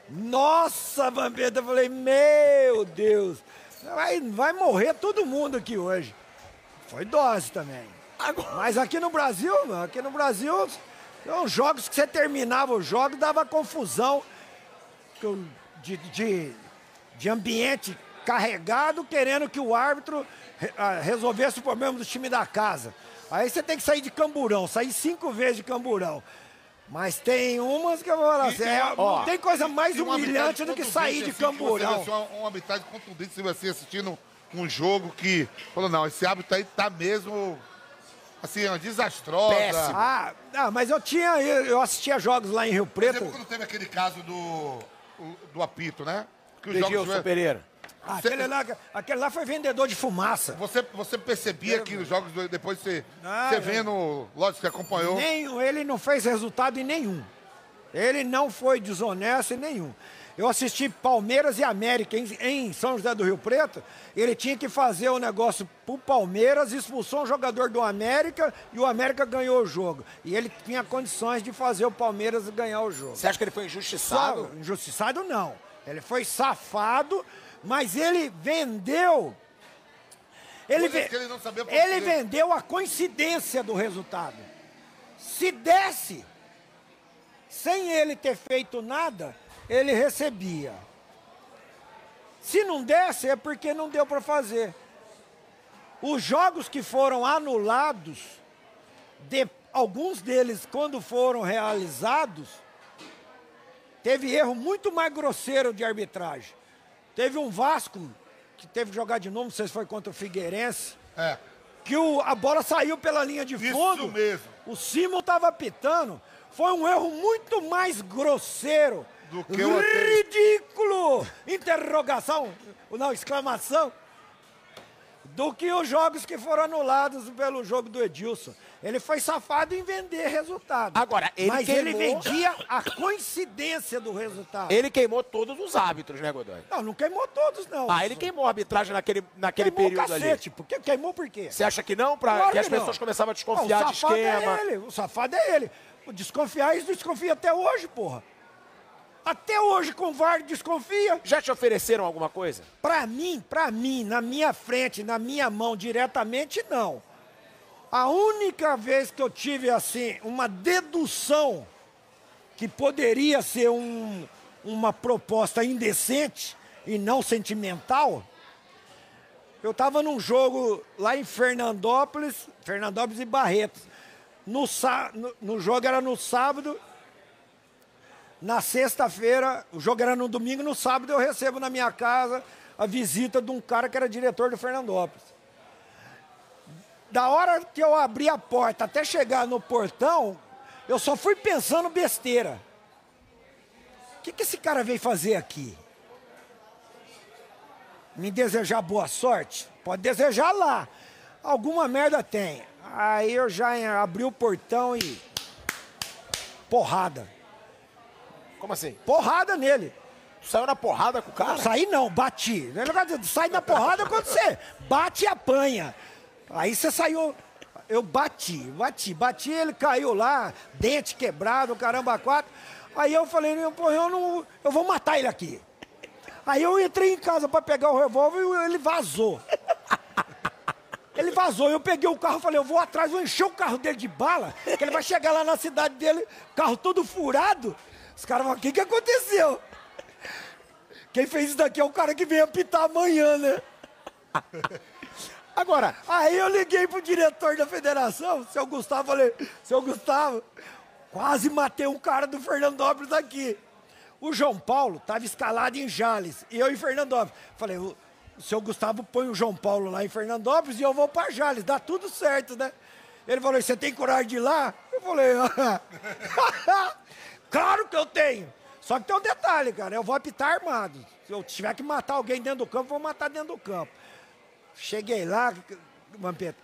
Nossa, Vampeta, eu falei, meu Deus, vai, vai morrer todo mundo aqui hoje. Foi dose também. Mas aqui no Brasil, aqui no Brasil, são jogos que você terminava o jogo, dava confusão de, de, de ambiente carregado, querendo que o árbitro ah, resolvesse o problema do time da casa. Aí você tem que sair de camburão, sair cinco vezes de camburão. Mas tem umas que eu vou falar assim, é, não tem coisa mais E humilhante do que sair de assim, você camburão. assim, Uma, arbitragem contundente, se você assistindo um jogo que falou, não, esse árbitro aí tá mesmo, assim, desastrosa. Péssimo. Ah, ah, mas eu tinha, eu assistia jogos lá em Rio Preto. quando teve aquele caso do, do apito, né? Que os Edilson jogos... Pereira. Ah, aquele, lá, aquele lá foi vendedor de fumaça. Você, você percebia que os jogos, depois você, Ah, você vendo, lógico que acompanhou, Nenhum, ele não fez resultado em nenhum. Ele não foi desonesto em nenhum. Eu assisti Palmeiras e América em, em São José do Rio Preto. Ele tinha que fazer o negócio pro Palmeiras, expulsou um jogador do América e o América ganhou o jogo. E ele tinha condições de fazer o Palmeiras ganhar o jogo. Você acha que ele foi injustiçado? Só, injustiçado não. Ele foi safado, mas ele vendeu. Ele, ve- ele ele vendeu a coincidência do resultado. Se desse, sem ele ter feito nada, ele recebia. Se não desse, é porque não deu para fazer. Os jogos que foram anulados, de- alguns deles, quando foram realizados, teve erro muito mais grosseiro de arbitragem. Teve um Vasco, que teve que jogar de novo, não sei se foi contra o Figueirense, é, que o- a bola saiu pela linha de Isso fundo. mesmo. O Simon estava apitando. Foi um erro muito mais grosseiro. Do que o Ridículo! Interrogação, não, exclamação. Do que os jogos que foram anulados pelo jogo do Edilson. Ele foi safado em vender resultado. Agora, ele Mas ele queimou- vendia a coincidência do resultado. Ele queimou todos os árbitros, né, Godoy? Não, não queimou todos, não. Ah, ele queimou a arbitragem naquele, naquele queimou período ali. cacete. Por quê? Queimou por quê? Você acha que não? Pra Claro que as não. pessoas começavam a Não, desconfiar o de safado esquema. É ele, o safado é ele. O desconfiar, eles desconfiam até hoje, porra. Até hoje com o VAR desconfia. Já te ofereceram alguma coisa? Pra mim, pra mim, na minha frente, na minha mão diretamente, não. A única vez que eu tive, assim, uma dedução que poderia ser um- uma proposta indecente e não sentimental, eu estava num jogo lá em Fernandópolis, Fernandópolis e Barretos. No, no- no jogo era no sábado, na sexta-feira, o jogo era no domingo, no sábado eu recebo na minha casa a visita de um cara que era diretor do Fernandópolis. Da hora que eu abri a porta até chegar no portão, eu só fui pensando besteira. O que, que esse cara veio fazer aqui? Me desejar boa sorte? Pode desejar lá. Alguma merda tem. Aí eu já abri o portão e. Porrada. Como assim? Porrada nele. Tu saiu na porrada com o cara? Não, sair não, bati. De Sai na porrada quando você bate e apanha. Aí você saiu. Eu bati, bati, bati, ele caiu lá, dente quebrado, caramba, quatro. Aí eu falei, pô, eu não. Eu vou matar ele aqui. Aí eu entrei em casa para pegar o revólver e ele vazou. Ele vazou, eu peguei o carro, falei, eu vou atrás, vou encher o carro dele de bala, que ele vai chegar lá na cidade dele, carro todo furado. Os caras vão, o que, que aconteceu? Quem fez isso daqui é o cara que vem apitar amanhã, né? Agora, Aí eu liguei pro diretor da federação, seu Gustavo, falei, seu Gustavo, quase matei um cara do Fernandópolis aqui. O João Paulo estava escalado em Jales, e eu em Fernandópolis. Falei, o, o seu Gustavo põe o João Paulo lá em Fernandópolis e eu vou para Jales, dá tudo certo, né? Ele falou, você tem coragem de ir lá? Eu falei, claro que eu tenho. Só que tem um detalhe, cara, eu vou apitar armado. Se eu tiver que matar alguém dentro do campo, vou matar dentro do campo. Cheguei lá, Vampeta.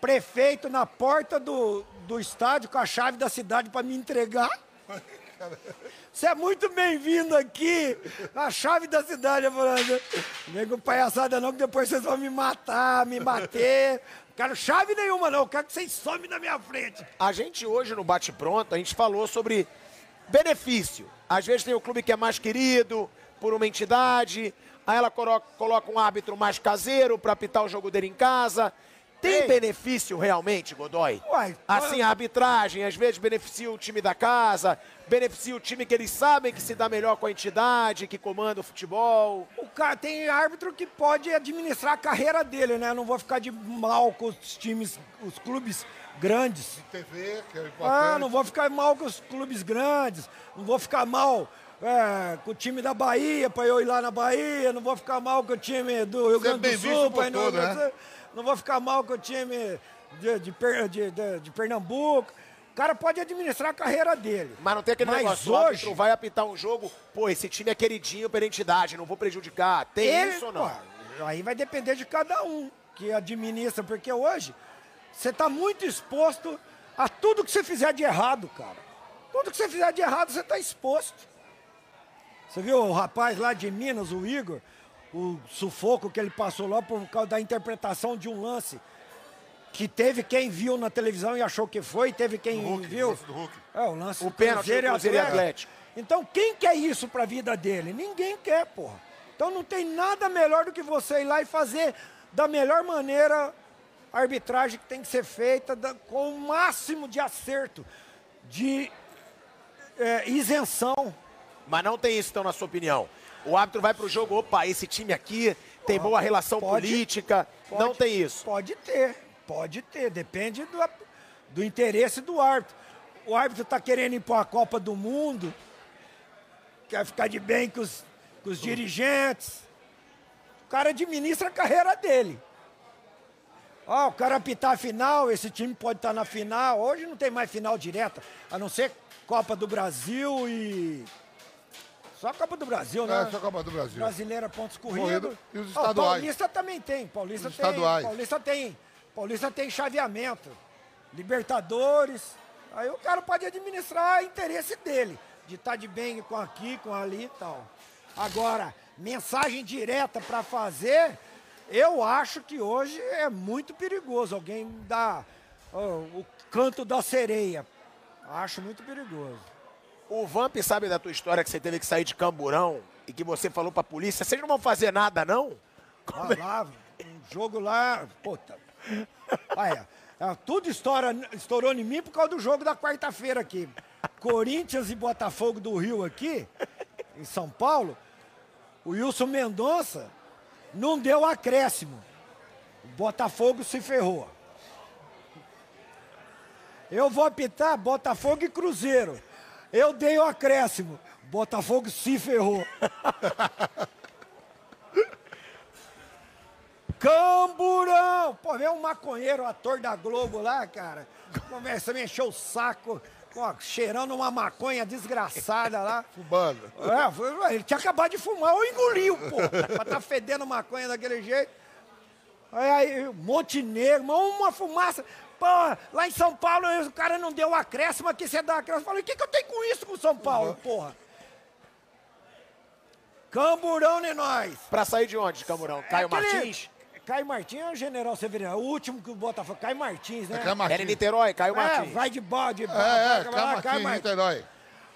Prefeito na porta do, do estádio com a chave da cidade para me entregar. Você é muito bem-vindo aqui. A chave da cidade. Falando, nego palhaçada não, que depois vocês vão me matar, me bater. Quero chave nenhuma, não. Quero que vocês somem na minha frente. a gente hoje no Bate Pronto, a gente falou sobre benefício. Às vezes tem o clube que é mais querido por uma entidade, aí ela colo- coloca um árbitro mais caseiro para apitar o jogo dele em casa. Tem Ei. benefício realmente, Godoy? Uai, assim, a arbitragem às vezes beneficia o time da casa, beneficia o time que eles sabem que se dá melhor com a entidade, que comanda o futebol. O cara tem árbitro que pode administrar a carreira dele, né? Eu não vou ficar de mal com os times, os clubes grandes. TV, que é Ah, importante. não vou ficar mal com os clubes grandes, não vou ficar mal é, com o time da Bahia para eu ir lá na Bahia, não vou ficar mal com o time do Rio é Grande do Sul, por pra ir no todo, né? Não vou ficar mal com o time de, de, de- de- de Pernambuco. O cara pode administrar a carreira dele. Mas não tem aquele Mas negócio, o hoje- árbitro vai apitar um jogo, pô, esse time é queridinho pela entidade, não vou prejudicar. Tem Ele- isso ou não? pô, aí vai depender de cada um que administra, porque hoje você está muito exposto a tudo que você fizer de errado, cara. Tudo que você fizer de errado, você está exposto. Você viu o rapaz lá de Minas, o Igor, o sufoco que ele passou lá por causa da interpretação de um lance que teve quem viu na televisão e achou que foi, teve quem Hulk, viu. o lance do Hulk. É, o lance O pênalti do Cruzeiro Atlético. Então, quem quer isso pra vida dele? Ninguém quer, porra. Então, não tem nada melhor do que você ir lá e fazer da melhor maneira a arbitragem que tem que ser feita, da- com o máximo de acerto, de é, isenção. Mas não tem isso, então, na sua opinião. O árbitro vai pro jogo, opa, esse time aqui tem boa relação Pode- política. não Pode- tem isso. Pode ter, pode ter. Depende do, do interesse do árbitro. O árbitro está querendo ir para a Copa do Mundo, quer ficar de bem com os, com os dirigentes. O cara administra a carreira dele. Ó, o cara apitar a final, esse time pode estar na final. Hoje não tem mais final direta, a não ser Copa do Brasil e. Só Copa do Brasil, né? É, só a Copa do Brasil. Brasileira, pontos Corrido. corridos. E os estaduais? Paulista também tem. Paulista Os tem. estaduais. Paulista tem. Paulista tem chaveamento. Libertadores. Aí o cara pode administrar o interesse dele. De estar de bem com aqui, com ali e tal. Agora, mensagem direta para fazer, eu acho que hoje é muito perigoso. Alguém dá ó, o canto da sereia. Acho muito perigoso. O Vamp sabe da tua história que você teve que sair de Camburão e que você falou pra polícia, vocês não vão fazer nada, não? Ah, lá, um jogo lá, puta. Olha, é, tudo estoura, estourou em mim por causa do jogo da quarta-feira aqui. Corinthians e Botafogo do Rio aqui, em São Paulo, o Wilson Mendonça não deu acréscimo. O Botafogo se ferrou. Eu vou apitar Botafogo e Cruzeiro. Eu dei o acréscimo. Botafogo se ferrou. Camburão! Pô, vem um maconheiro, ator da Globo lá, cara. Começa a me encher o saco, ó, cheirando uma maconha desgraçada lá. Fubando. É, ele tinha acabado de fumar, ou engoliu, pô. Pra tá fedendo maconha daquele jeito. Aí, aí Montenegro, uma fumaça. Pô, lá em São Paulo o cara não deu acréscimo, aqui você dá acréscimo. Eu falei, o que, que eu tenho com isso com São Paulo, porra? Camburão de nós. Pra sair de onde, Camurão? Caio É aquele- Martins? Caio Martins é o general Severino. é O último que o Botafogo. Caio Martins, né? É Caio Era em Martins. Niterói, Caio É, Martins. vai de bode, É, é, vai, Caio Martins, Niterói.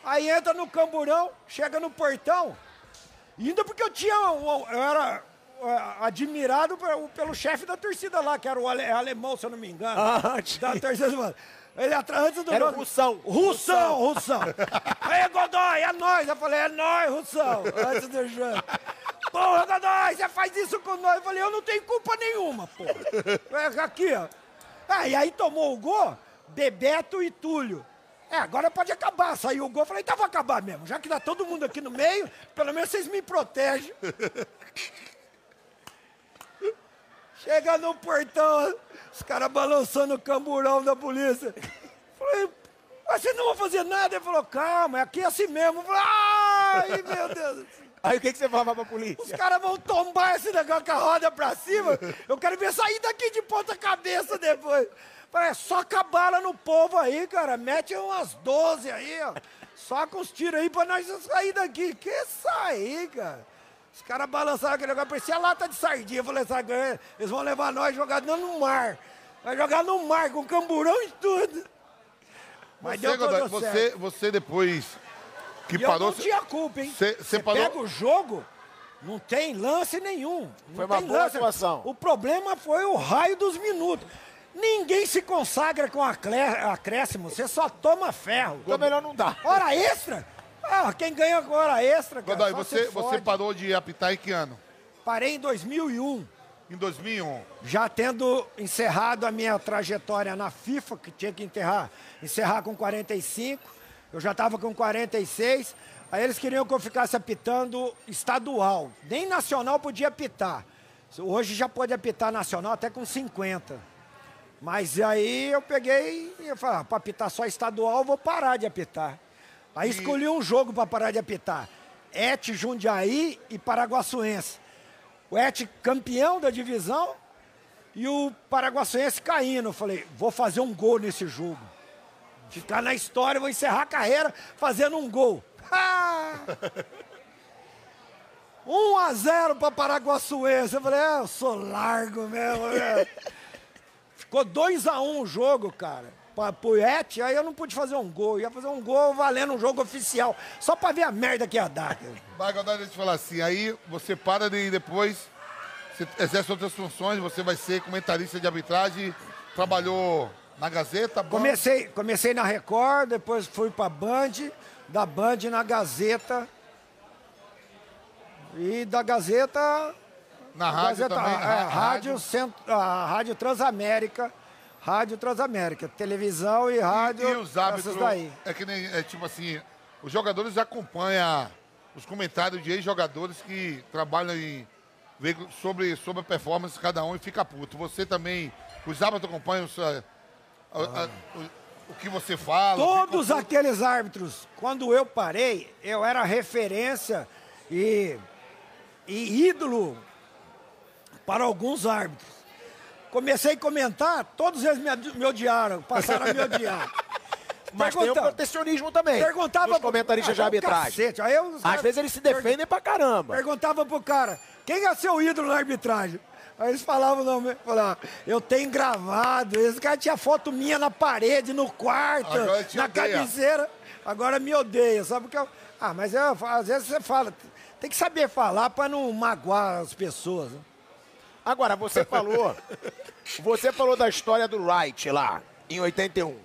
Aí entra no camburão, chega no portão, e ainda porque eu tinha. um- Eu era é, admirado pe- pelo chefe da torcida lá, que era o ale- alemão, se eu não me engano. Ah, da torcida. Ele atrás antes do Era o jogo- Russão. Russão, Russão. Aí, Godoy, é nóis. Eu falei, é nóis, Russão. Antes do jogo. Porra, Godoy, você faz isso com nós. Eu falei, eu não tenho culpa nenhuma, porra. É, Aqui, ó. Ah, e aí tomou o gol, Bebeto e Túlio. É, agora pode acabar. Saiu o gol, eu falei, então vai acabar mesmo. Já que dá todo mundo aqui no meio, pelo menos vocês me protegem. Chega no portão, os caras balançando o camburão da polícia. Falei, mas vocês não vão fazer nada? Ele falou, calma, aqui é assim mesmo. Eu falei, ai, meu Deus. Aí o que, que você falava pra Os polícia? caras vão tombar esse negócio com a roda pra cima. Eu quero ver sair daqui de ponta cabeça depois. Falei, é só cabala no povo aí, cara. Mete umas 12 aí, ó. Só com os tiros aí pra nós sair daqui. Que sair, cara? Os caras balançaram aquele negócio, parecia lata de sardinha. Eu falei, sabe, eles vão levar nós jogar no mar. Vai jogar no mar, com camburão e tudo. Mas Você, deu Godoy, tudo você, certo. você depois que E eu parou... não tinha culpa, hein? Cê- cê Você parou- pega o jogo, não tem lance nenhum. Não Foi uma tem boa lance. atuação. O problema foi o raio dos minutos. Ninguém se consagra com acréscimo, você só toma ferro. Então melhor não dá. Hora extra? Ah, quem ganha hora extra, cara, Godoy, você, você parou de apitar em que ano? Parei em 2001, Em 2001. já tendo encerrado a minha trajetória na FIFA, que tinha que enterrar, encerrar com 45, eu já estava com 46, aí eles queriam que eu ficasse apitando estadual, nem nacional podia apitar. Hoje já pode apitar nacional até com 50. Mas aí eu peguei e falei, ah, para apitar só estadual, eu vou parar de apitar. Aí escolhi um jogo para parar de apitar. Et Jundiaí e Paraguaçuense. O Et campeão da divisão e o Paraguaçuense caindo. Eu falei, vou fazer um gol nesse jogo. Ficar na história, vou encerrar a carreira fazendo um gol. Ah! 1 a 0 para Paraguaçuense. Eu falei, é, eu sou largo mesmo. né? Ficou 2 a 1 o jogo, cara. Et, aí eu não pude fazer um gol. Eu ia fazer um gol valendo um jogo oficial. Só pra ver a merda que ia dar. Godoy, deixa eu te falar assim. Aí você para de depois, você exerce outras funções, você vai ser comentarista de arbitragem, trabalhou na Gazeta, Band. Comecei, comecei na Record, depois fui pra Band, da Band na Gazeta. E da Gazeta. na rádio Gazeta, também. é, ra- rádio, Cent- a Rádio Transamérica. Rádio Transamérica. Televisão e rádio. E os árbitros, daí. é que nem, é tipo assim, os jogadores acompanham os comentários de ex-jogadores que trabalham em, sobre, sobre a performance de cada um e fica puto. Você também, os árbitros acompanham o, seu- a- a- o, o que você fala. Todos aqueles árbitros, quando eu parei, eu era referência e, e ídolo para alguns árbitros. Comecei a comentar, todos eles me, odiaram, passaram a me odiar. Mas tem o Perguntava- protecionismo também. Perguntava Dos comentaristas de Ah, arbitragem. cacete, aí eu- Às vezes eles se defendem pra caramba. Perguntava pro cara, quem é seu ídolo na arbitragem? Aí eles falavam, não, falavam, eu tenho gravado. Esse cara tinha foto minha na parede, no quarto, na odeia. cabeceira. Agora me odeia, sabe? Porque eu, ah, mas eu, às vezes você fala, tem que saber falar para não magoar as pessoas. né? Agora, você falou. você falou da história do Wright lá, em 81.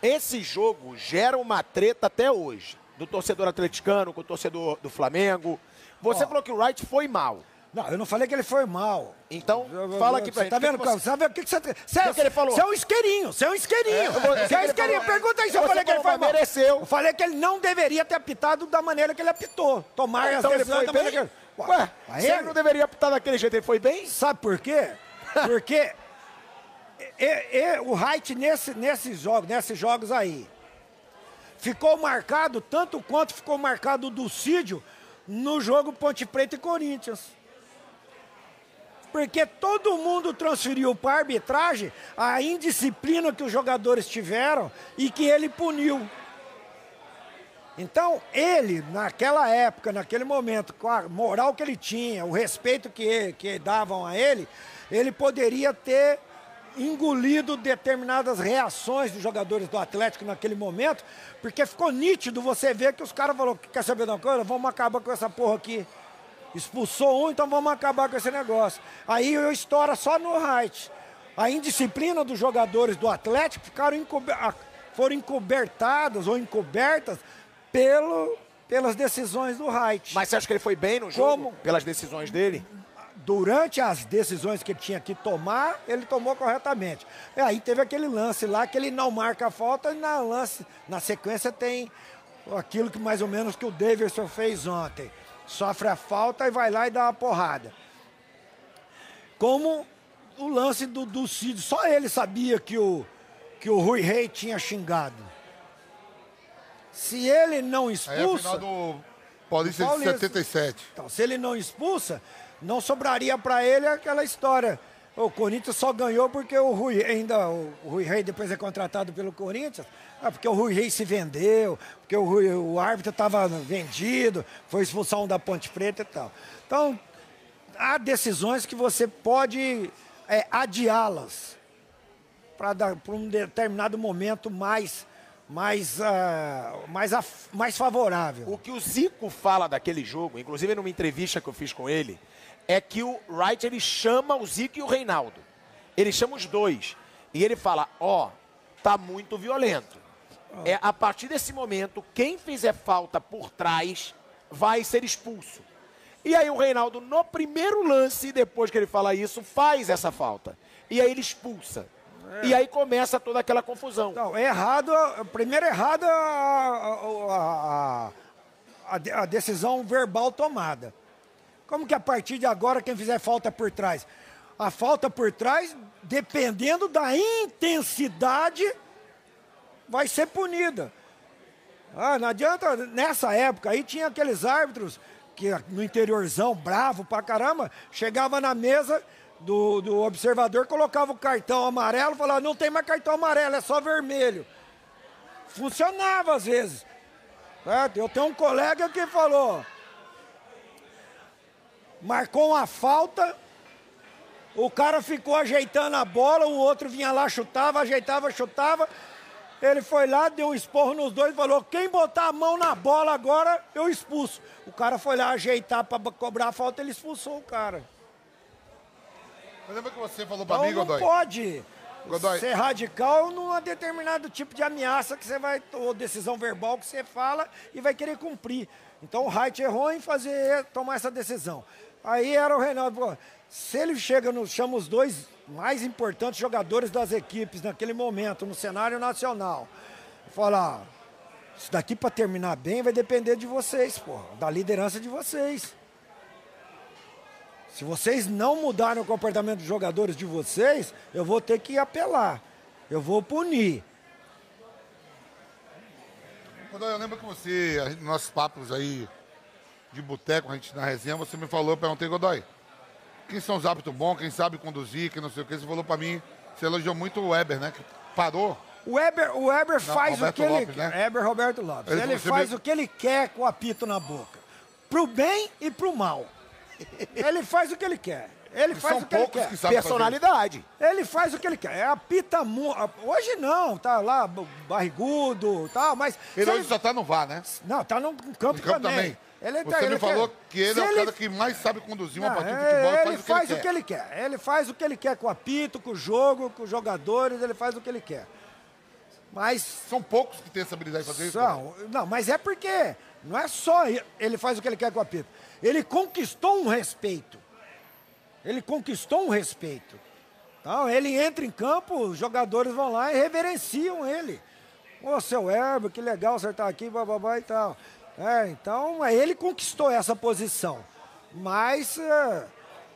Esse jogo gera uma treta até hoje. Do torcedor atleticano com o torcedor do Flamengo. Você falou que o Wright foi mal. Não, eu não falei que ele foi mal. Então, fala aqui pra você gente. Tá vendo? Você... Sabe o que, que você. Você, O que que ele falou? Você é um isqueirinho, você é um isqueirinho. vou- Você é um isqueirinho. falou? Pergunta aí se eu falei que ele foi mal. mereceu. Eu falei que ele não deveria ter apitado da maneira que ele apitou. Tomar as Então ele decisões da maneira que Ué, Aí ele ele- não deveria apitar daquele jeito, ele foi bem? Sabe por quê? Porque e- e- o Wright nesse, nesses jogos, nesses jogos aí, ficou marcado tanto quanto ficou marcado o Dulcídio no jogo Ponte Preta e Corinthians. Porque todo mundo transferiu para a arbitragem a indisciplina que os jogadores tiveram e que ele puniu. Então, ele, naquela época, naquele momento, com a moral que ele tinha, o respeito que, que davam a ele, ele poderia ter engolido determinadas reações dos jogadores do Atlético naquele momento, porque ficou nítido você ver que os caras falaram, quer saber de uma coisa? Vamos acabar com essa porra aqui. Expulsou um, então vamos acabar com esse negócio. Aí eu estoura só no right. A indisciplina dos jogadores do Atlético ficaram encober foram encobertadas ou encobertas pelo, pelas decisões do Wright. Mas você acha que ele foi bem no jogo? Como? Pelas decisões dele? Durante as decisões que ele tinha que tomar, ele tomou corretamente. E aí teve aquele lance lá que ele não marca a falta e na, lance, na sequência tem aquilo que mais ou menos que o Davidson fez ontem. Sofre a falta e vai lá e dá uma porrada. Como o lance do, do Cid, só ele sabia que o, que o Rui Rei tinha xingado. Se ele não Aí é expulsa. do Paulista, Paulista. de 77. Então, se ele não expulsa, não sobraria para ele aquela história. O Corinthians só ganhou porque o Rui, ainda o Rui Rei depois é contratado pelo Corinthians, ah, porque o Rui Rei se vendeu, porque o, Rui- o árbitro estava vendido, foi expulsão da Ponte Preta e tal. Então, há decisões que você pode é, adiá-las para um determinado momento mais, mais, ah, mais, mais favorável. O que o Zico fala daquele jogo, inclusive numa entrevista que eu fiz com ele, é que o Wright ele chama o Zico e o Reinaldo. Ele chama os dois. E ele fala: Ó, tá muito violento. É, a partir desse momento, quem fizer falta por trás vai ser expulso. E aí o Reinaldo, no primeiro lance, depois que ele fala isso, faz essa falta. E aí ele expulsa. E aí começa toda aquela confusão. Não, é errado, primeiro errado a, a, a- a a decisão verbal tomada. Como que a partir de agora quem fizer falta por trás? A falta por trás, dependendo da intensidade, vai ser punida. Ah, não adianta, nessa época aí tinha aqueles árbitros que no interiorzão, bravo pra caramba, chegava na mesa do, do observador, colocava o cartão amarelo, falava, não tem mais cartão amarelo, é só vermelho. Funcionava às vezes. certo? Eu tenho um colega que falou, marcou uma falta, o cara ficou ajeitando a bola, o outro vinha lá, chutava, ajeitava, chutava. Ele foi lá, deu um esporro nos dois falou: quem botar a mão na bola agora, eu expulso. O cara foi lá ajeitar para cobrar a falta, ele expulsou o cara. Mas lembra que você falou pra Então mim, não Godoy? pode Godoy. ser radical num determinado tipo de ameaça que você vai, ou decisão verbal que você fala e vai querer cumprir. Então o Wright errou em fazer, tomar essa decisão. Aí era o Reinaldo, pô, se ele chega, no, chama os dois mais importantes jogadores das equipes naquele momento, no cenário nacional, fala, ó, isso daqui para terminar bem vai depender de vocês, pô, da liderança de vocês. Se vocês não mudarem o comportamento dos jogadores de vocês, eu vou ter que apelar. Eu vou punir. Godoy, eu lembro que você, nos nossos papos aí de boteco, a gente na resenha, você me falou, eu perguntei, Godoy, quem são os hábitos bons, quem sabe conduzir, quem não sei o que, você falou pra mim, você elogiou muito o Weber, né? Que parou. O Weber, o Weber faz o que ele Lopes, quer. né? Weber Roberto Lopes. Ele Ele, faz me- o que ele quer com o apito na boca. Pro bem e pro mal. Ele faz o que ele quer. Ele faz São o que ele poucos quer. que sabem fazer Personalidade. Ele faz o que ele quer. É apita mu- Hoje não, tá lá barrigudo, tal, mas. Ele hoje só tá no VAR, né? não, tá no campo, No campo também. também. Ele Você tá, me ele falou quer- que ele se é o cara que mais sabe conduzir uma Não, partida de futebol, ele faz o que faz ele o que quer. ele quer. Ele faz o que ele quer com o apito, com o jogo, com os jogadores, ele faz o que ele quer. Mas São poucos que têm essa habilidade de fazer isso. são, não, mas é porque não é só ele faz o que ele quer com o apito. Ele conquistou um respeito. Ele conquistou um respeito. Então, ele entra em campo, os jogadores vão lá e reverenciam ele. Ô, seu Herbo, que legal você estar aqui, bababá e tal. É, então, é, ele conquistou essa posição. Mas é,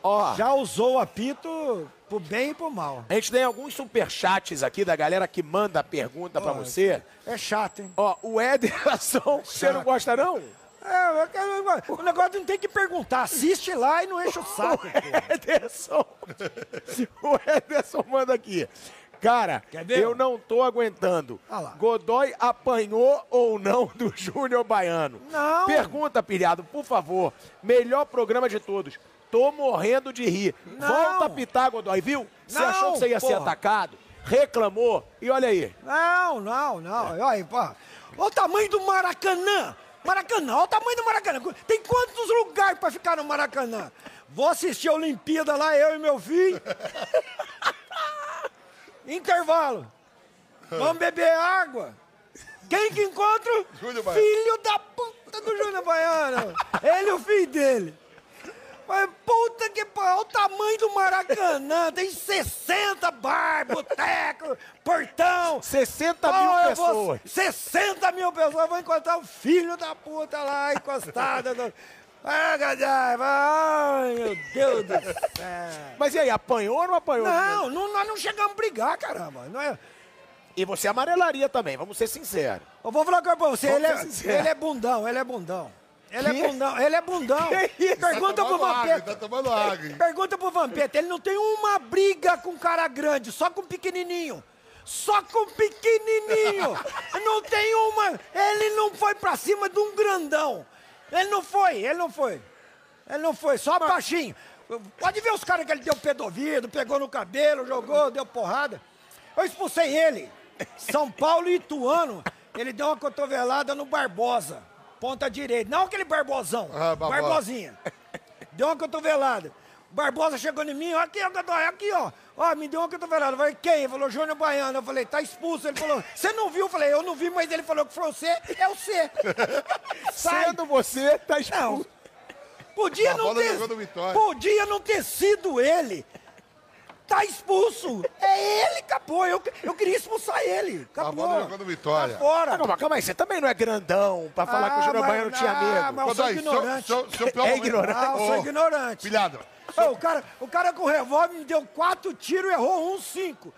Ó, já usou o apito pro bem e pro mal. a gente tem alguns superchats aqui da galera que manda pergunta pra você. É chato, hein? Ó, o Ederson, você não gosta não? É, o negócio não tem que perguntar. Assiste lá e não enche o saco. pô. Ederson. O Ederson manda aqui. Cara, eu não tô aguentando. Ah. Godoy apanhou ou não do Júnior Baiano? Não. Pergunta, pilhado, por favor. Melhor programa de todos. Tô morrendo de rir. Não. Volta a pitar, Godoy, viu? Você Não, achou que você ia ser porra. atacado? Reclamou. E olha aí. Não, não, não. Olha aí, pô. Olha o tamanho do Maracanã. Maracanã, olha o tamanho do Maracanã. Tem quantos lugares pra ficar no Maracanã? Vou assistir a Olimpíada lá, eu e meu filho. Intervalo. Vamos beber água. Quem que Baiano. Filho da puta do Júnior Baiano. Ele e o filho dele. Mas puta que pariu, olha o tamanho do Maracanã. Tem 60 bar, boteco, portão. 60 Oh, mil vou- pessoas. 60 mil pessoas. Eu vou encontrar o filho da puta lá encostado. no... Ah, ai, meu Deus do céu. Mas e aí, apanhou ou não apanhou? Não, não, nós não chegamos a brigar, caramba. Não é... E você amarelaria também, vamos ser sinceros. Eu vou falar pra você, ele é, ele é bundão, ele é bundão. Ele Que? é bundão, ele é bundão. Isso? Pergunta tá pro Vampeta. tá tomando água. Pergunta pro Vampeta, ele não tem uma briga com cara grande, só com pequenininho. Só com pequenininho. não tem uma. Ele não foi pra cima de um grandão. Ele não foi, ele não foi. Ele não foi, só baixinho. Pode ver os caras que ele deu pé do ouvido, pegou no cabelo, jogou, deu porrada. Eu expulsei ele. São Paulo e Ituano. Ele deu uma cotovelada no Barbosa. Ponta direita. Não aquele Barbosão. Ah, Barbosa. Barbosinha. Deu uma cotovelada. O Barbosa chegou em mim, ó, aqui, ó, Godoy, aqui, ó. Ó, me deu uma cotovelada. Eu falei, quem? Ele falou, Júnior Baiano. Eu falei, tá expulso. Ele falou, você não viu? Eu falei, eu não vi, mas ele falou que foi você, é você. Sai. Sendo você, tá Não. expulso. Podia A não ter. Podia não ter sido ele. Tá expulso. É ele, acabou. Eu, eu queria expulsar ele. Acabou. bola jogou no Vitória. Tá fora. Ah, calma, calma aí, você também não é grandão pra falar que o Júnior mas- Baiano tinha ah, medo. mas eu sou seu, ignorante. seu, seu pior É momento- ignorante. Ah, eu sou ignorante. Pilhado, Ô, o, cara, o cara com revólver me deu quatro tiros e errou um cinco.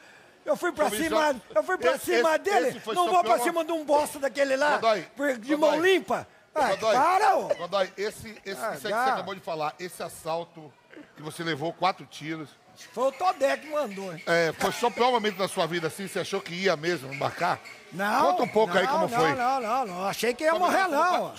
Eu fui pra cima, eu fui pra esse- cima esse- dele, esse não seu vou pra pior cima de um bosta daquele lá, Godoy, de Godoy. mão limpa. Ah, Godoy, para, ô. Godoy, esse, esse, Ah, isso aí que você acabou de falar, esse assalto que você levou quatro tiros, Foi o Todé que mandou, hein? é, foi só o pior momento da sua vida, assim? Você achou que ia mesmo embarcar? Não. Conta um pouco aí não, como não, foi. Não, não, não. Achei que ia Como morrer, foi não.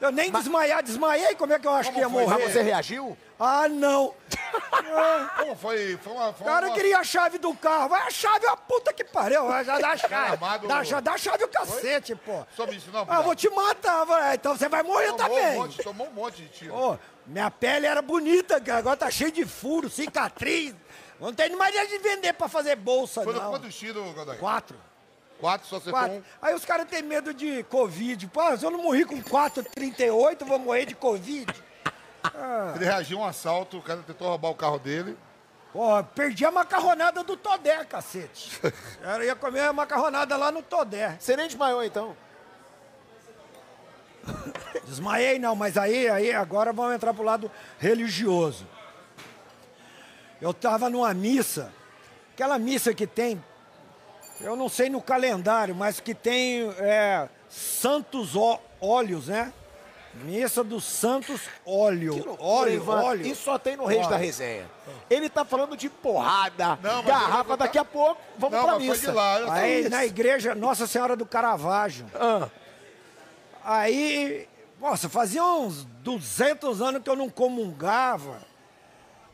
Eu nem desmaiar, desmaiei. Como é que eu acho Como que ia foi? morrer? Mas você reagiu? Ah, não. Como foi? Foi uma. O Foi cara uma... queria a chave do carro. Vai a chave, a puta que pariu. Vai, Já dá a chave. Armado- Dá, já dá a chave o cacete, pô. Some isso não, Ah, eu vou te matar. vai. Então você vai morrer tomou também. um monte, tomou um monte de tiro. Ô, minha pele era bonita, cara. Agora tá cheio de furo, cicatriz. Não tem mais de vender pra fazer bolsa, Foram não. quantos tiros, Godoy? Quatro. Quatro, só acertou Quatro. um. Aí os caras têm medo de Covid. Pô, se eu não morri com 4,38, eu vou morrer de Covid. Ele reagiu a um assalto, o cara tentou roubar o carro dele. Pô, perdi a macarronada do Todé, cacete. Eu ia comer a macarronada lá no Todé. Você nem desmaiou, então? Desmaiei não, mas aí, aí agora vamos entrar pro lado religioso. Eu tava numa missa, aquela missa que tem, eu não sei no calendário, mas que tem é, santos ó- óleos, né? Missa dos santos óleo. Loucura, óleo, Ivan. óleo. Isso só tem no Reis Óleo. da Resenha. Ele tá falando de porrada, Não, garrafa, daqui a pouco, vamos não, pra missa. lá. Aí sei. na igreja Nossa Senhora do Caravaggio. Ah, Aí, nossa, fazia uns 200 anos que eu não comungava.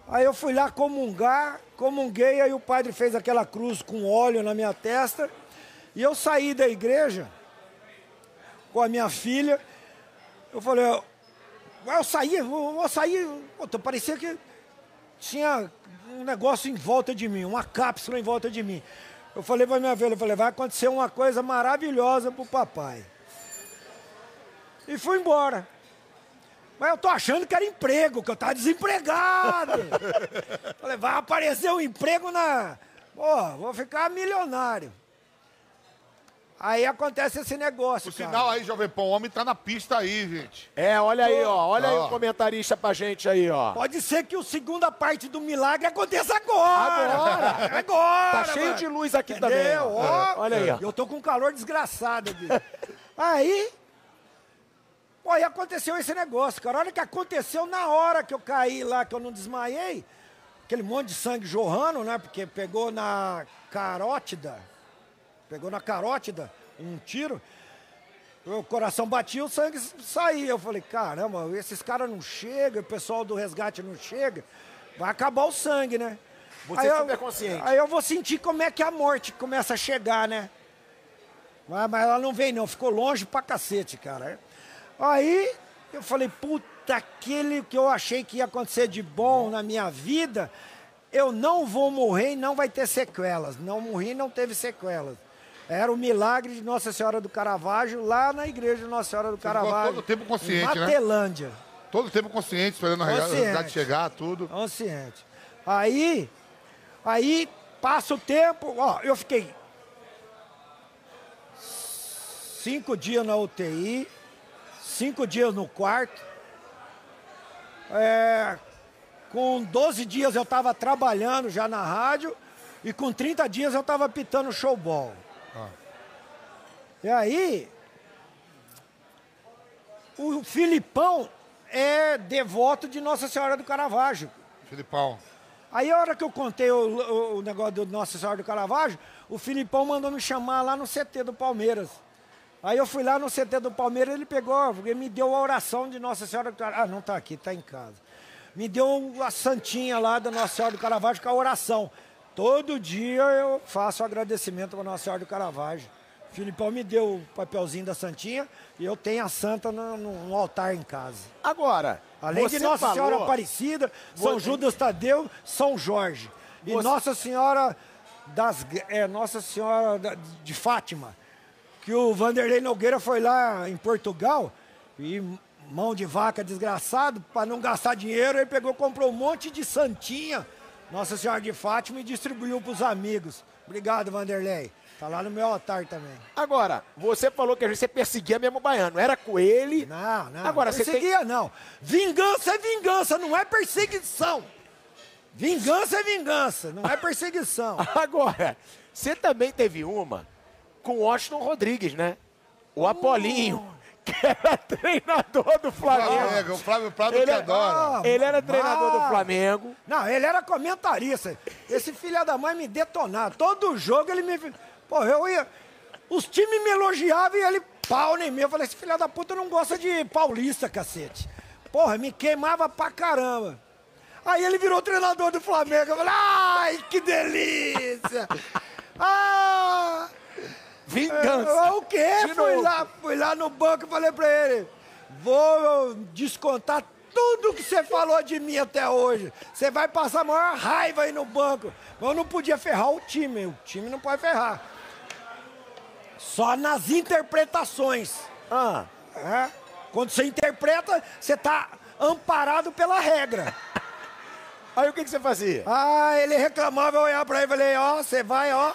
Aí eu fui lá comungar, comunguei, aí o padre fez aquela cruz com óleo na minha testa. E eu saí da igreja com a minha filha. Eu falei, eu, eu saí, eu sair. Puta, parecia que tinha um negócio em volta de mim, uma cápsula em volta de mim. Eu falei para minha filha, eu falei, vai acontecer uma coisa maravilhosa pro papai. E fui embora. Mas eu tô achando que era emprego, que eu tava desempregado. falei, vai aparecer um emprego na. Pô, vou ficar milionário. Aí acontece esse negócio, Por cara. sinal aí, Jovem Pão, o homem tá na pista aí, gente. é, olha aí, ó. Olha aí Ó. o comentarista pra gente aí, ó. Pode ser que a segunda parte do milagre aconteça agora. Agora. Agora. Tá cheio mano. de luz aqui Entendeu? também. ó. Ó, Olha aí, ó. Eu tô com um calor desgraçado aqui. Aí, Pô, aí aconteceu esse negócio, cara. A hora que aconteceu, na hora que eu caí lá, que eu não desmaiei, aquele monte de sangue jorrando, né? Porque pegou na carótida, pegou na carótida um tiro, o coração batia, o sangue saía. Eu falei, caramba, esses caras não chegam, o pessoal do resgate não chega, vai acabar o sangue, né? Você aí super eu, consciente. Aí eu vou sentir como é que a morte começa a chegar, né? Mas, mas ela não veio não, ficou longe pra cacete, cara. Aí eu falei, puta, aquele que eu achei que ia acontecer de bom na minha vida, eu não vou morrer e não vai ter sequelas. Não morri, não teve sequelas. Era o milagre de Nossa Senhora do Caravaggio, lá na igreja de Nossa Senhora do Caravaggio. todo tempo consciente, em né? Matelândia. Todo tempo consciente, esperando a Consciente. realidade chegar, tudo. Consciente. Aí, aí passa o tempo, ó, eu fiquei cinco dias na UTI, cinco dias no quarto. É, com 12 dias eu estava trabalhando já na rádio e com 30 dias eu estava pitando showball. Ah. E aí, o Filipão é devoto de Nossa Senhora do Caravaggio. Filipão. Aí a hora que eu contei o, o- o negócio do Nossa Senhora do Caravaggio, o Filipão mandou me chamar lá no CT do Palmeiras. Aí eu fui lá no CT do Palmeiras, ele pegou, ele me deu a oração de Nossa Senhora do Caravaggio. Ah, não tá aqui, tá em casa. Me deu a santinha lá da Nossa Senhora do Caravaggio com a oração. Todo dia eu faço agradecimento para Nossa Senhora do Caravaggio. O Filipão me deu o papelzinho da santinha e eu tenho a santa no, no- altar em casa. Agora, Além de Nossa falou- Senhora Aparecida, São Você- Judas Tadeu, São Jorge. E Você- Nossa Senhora das é, Nossa Senhora de Fátima. Que o Vanderlei Nogueira foi lá em Portugal e mão de vaca desgraçado, para não gastar dinheiro, ele pegou, comprou um monte de santinha, Nossa Senhora de Fátima e distribuiu para os amigos. Obrigado, Vanderlei. Tá lá no meu altar também. Agora, você falou que você perseguia mesmo o baiano. Era com ele. Não, não. Agora, você tem- perseguia não. Vingança é vingança, não é perseguição. Vingança é vingança, não é perseguição. Agora, você também teve uma com o Washington Rodrigues, né? O Apolinho, que era treinador do Flamengo. Flamengo, o Flávio Prado Ele que adora. Ele era treinador do Ah. Flamengo. Não, ele era comentarista. Esse filho da mãe me detonava. Todo jogo ele me. Pô, eu ia. Os times me elogiavam e ele pau em mim. Eu falei, esse filho da puta não gosta de paulista, cacete. Porra, me queimava pra caramba. Aí ele virou treinador do Flamengo. Eu falei, ai, que delícia! Ah! Vingança. É, o quê? De Fui novo. lá, fui lá no banco e falei pra ele: vou descontar tudo que você falou de mim até hoje. Você vai passar a maior raiva aí no banco. Mas eu não podia ferrar o time, o time não pode ferrar. Só nas interpretações. Ah, é? Quando você interpreta, você tá amparado pela regra. aí o que, que você fazia? Ah, ele reclamava, eu olhava pra ele e falei, ó, você vai, ó.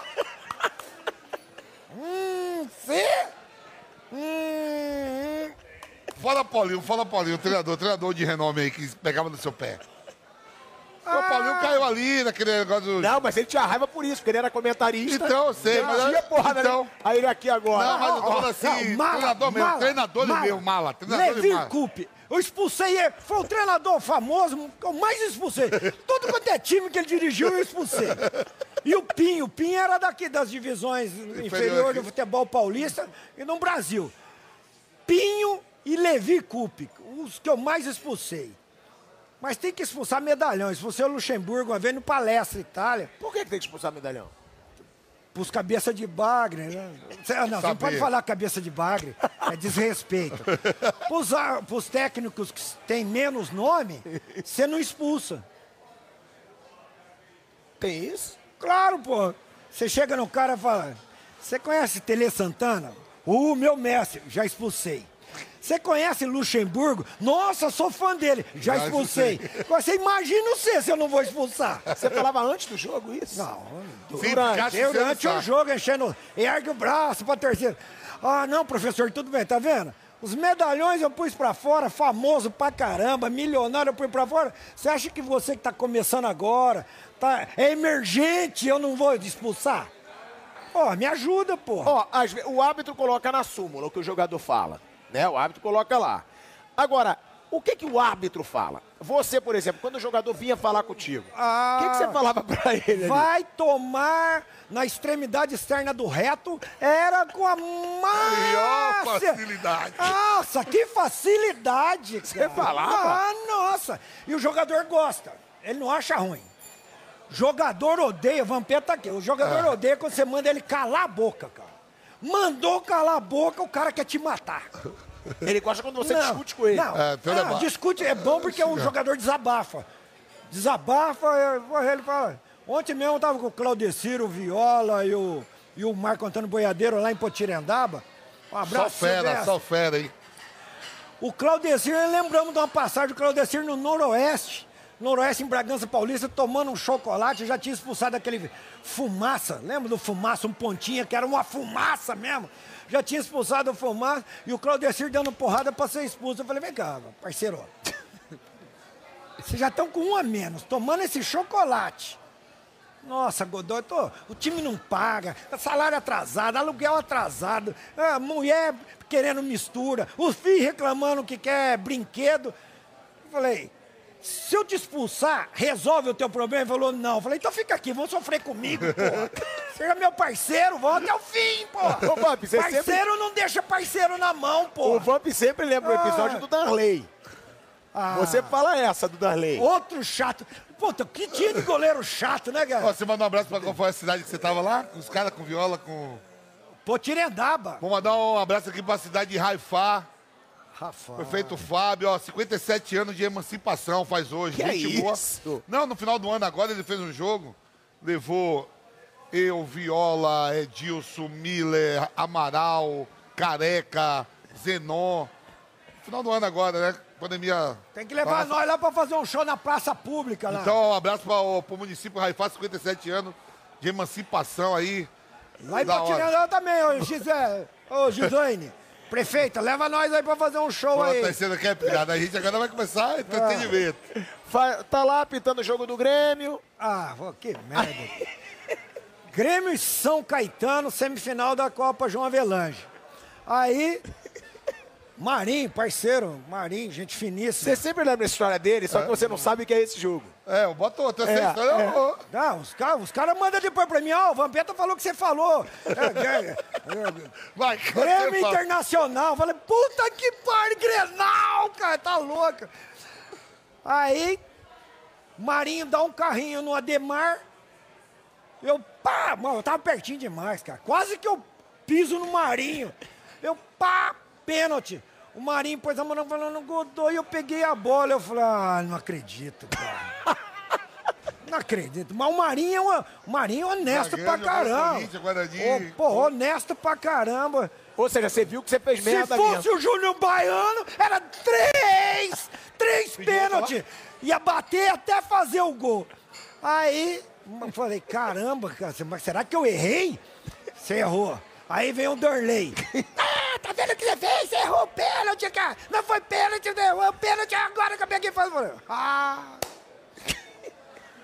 Hum, você? Hum, Fala Paulinho, fala Paulinho, treinador, treinador de renome aí que pegava no seu pé. O Paulinho caiu ali naquele negócio do... Não, mas ele tinha raiva por isso, porque ele era comentarista. Então, eu sei, mas- Tinha porrada então- nele. Aí ele aqui agora. Não, mas eu tô falando assim, não, mala, treinador mesmo, mala, treinador mala. meu, mala, treinador de Levi mala. Coupe. Eu expulsei ele. Foi o treinador famoso que eu mais expulsei. Todo quanto é time que ele dirigiu, eu expulsei. E o Pinho. O Pinho era daqui das divisões inferiores do futebol paulista e no Brasil. Pinho e Levi Coupe. Os que eu mais expulsei. Mas tem que expulsar medalhão. Expulsei o Luxemburgo uma vez no Palestra Itália. Por que, que tem que expulsar medalhão? Pros cabeça de bagre, né? Cê- Não, você não pode falar cabeça de bagre, é desrespeito. Pros, pros técnicos que têm menos nome, você não expulsa. Tem isso? Claro, pô. Você chega no cara e fala: Você conhece Tele Santana? O meu mestre, já expulsei. Você conhece Luxemburgo? Nossa, sou fã dele, já, Já expulsei. Você imagina você se eu não vou expulsar. Você falava antes do jogo isso? Não, durante, durante o jogo, enchendo, ergue o braço pra terceiro. Ah, não, professor, tudo bem, tá vendo? Os medalhões eu pus pra fora, famoso pra caramba, milionário eu pus pra fora. Você acha que você que tá começando agora, tá, é emergente, eu não vou expulsar? Pô, me ajuda, pô. Ó, ve- o árbitro coloca na súmula o que o jogador fala. Né? O árbitro coloca lá. Agora, o que, que o árbitro fala? Você, por exemplo, quando o jogador vinha falar contigo, o que, que você falava pra ele? ali? Ah, Vai tomar na extremidade externa do reto, era com a Maior facilidade. Nossa, que facilidade, Você cara. falava? Ah, nossa. E o jogador gosta, ele não acha ruim. Jogador odeia, o Vampeta tá aqui, o jogador É. odeia quando você manda ele calar a boca, cara. Mandou calar a boca, o cara quer te matar. Ele gosta quando você Não, discute com ele. Não, É, ba- discute é bom porque o jogador desabafa. Desabafa, é, ele fala. Ontem mesmo eu tava com o Claudeciro, o Viola e o, e o Marco Antônio Boiadeiro lá em Potirendaba. Um Só abraço, fera, Silvestre. só fera, hein? O Claudecir, lembramos de uma passagem do Claudecir no Noroeste. Noroeste, em Bragança Paulista, tomando um chocolate, já tinha expulsado aquele fumaça. Lembra do fumaça, um pontinha, que era uma fumaça mesmo? Já tinha expulsado o fumaça e o Claudecir dando porrada pra ser expulso. Eu falei, vem cá, parceiro. Vocês já estão com um a menos, tomando esse chocolate. Nossa, Godoy, tô- o time não paga, salário atrasado, aluguel atrasado, a mulher querendo mistura, os filhos reclamando que quer brinquedo. Eu falei, se eu te expulsar, resolve o teu problema? Ele falou, não. Eu falei, então fica aqui, vamos sofrer comigo, pô. Seja meu parceiro, vamos até o fim, pô. Ô, Vamp, você parceiro sempre- não deixa parceiro na mão, pô. O Vamp sempre lembra o episódio Ah. do Darley. Ah. Você fala essa do Darley. Outro chato. Puta, que time de goleiro chato, né, Ó, cara? você manda um abraço pra qual foi a cidade que você tava lá? Os caras com viola, com... Potirendaba. Vou mandar um abraço aqui pra cidade de Haifá. Rafa. Prefeito Fábio, ó, 57 anos de emancipação faz hoje. Que gente boa. isso? Não, no final do ano agora ele fez um jogo, levou eu, Viola, Edilson, Miller, Amaral, Careca, Zenon. No final do ano agora, né? Pandemia. Tem que levar nós lá pra fazer um show na praça pública lá. Então, um abraço para o município Raifá, 57 anos de emancipação aí. lá em. Potirendaba também, ô Gisele. Ô Gislaine. Prefeita, leva nós aí pra fazer um show Pô, aí. tá sendo que é piada. A gente agora vai começar entretenimento. Fa- Tá lá pitando o jogo do Grêmio. Ah, que merda. Grêmio e São Caetano, semifinal da Copa João Avelange. Aí, Marinho, parceiro, Marinho, gente finíssima. Você sempre lembra a história dele, só que você não sabe o que é esse jogo. É, bota outra É, história. é. Não, os caras os cara mandam depois pra mim, ó, o Vampeta falou que você falou. É, é, é, Vai, Grêmio. Internacional. Falei, puta que pariu, Grenal, cara, tá louca. Aí, Marinho dá um carrinho no Ademar. Eu, pá, mano, eu tava pertinho demais, cara. Quase que eu piso no Marinho. Eu, pá, pênalti. O Marinho pôs a mão falando Godoy, eu peguei a bola. Eu falei, ah, não acredito, cara. Não acredito. Mas o Marinho é, uma, o Marinho é honesto Zagueiro, pra no caramba. Pô, honesto pra caramba. Ou seja, você viu que você fez Se merda fosse mesmo. o Júnior Baiano, era três! Três pênaltis! Ia bater até fazer o gol. Aí, eu falei, caramba, cara, mas será que eu errei? Você errou. Aí vem o Dorley. Tá vendo que você fez? Você errou o pênalti, cara! Não foi pênalti, você errou o pênalti agora que eu peguei e falei. Ah!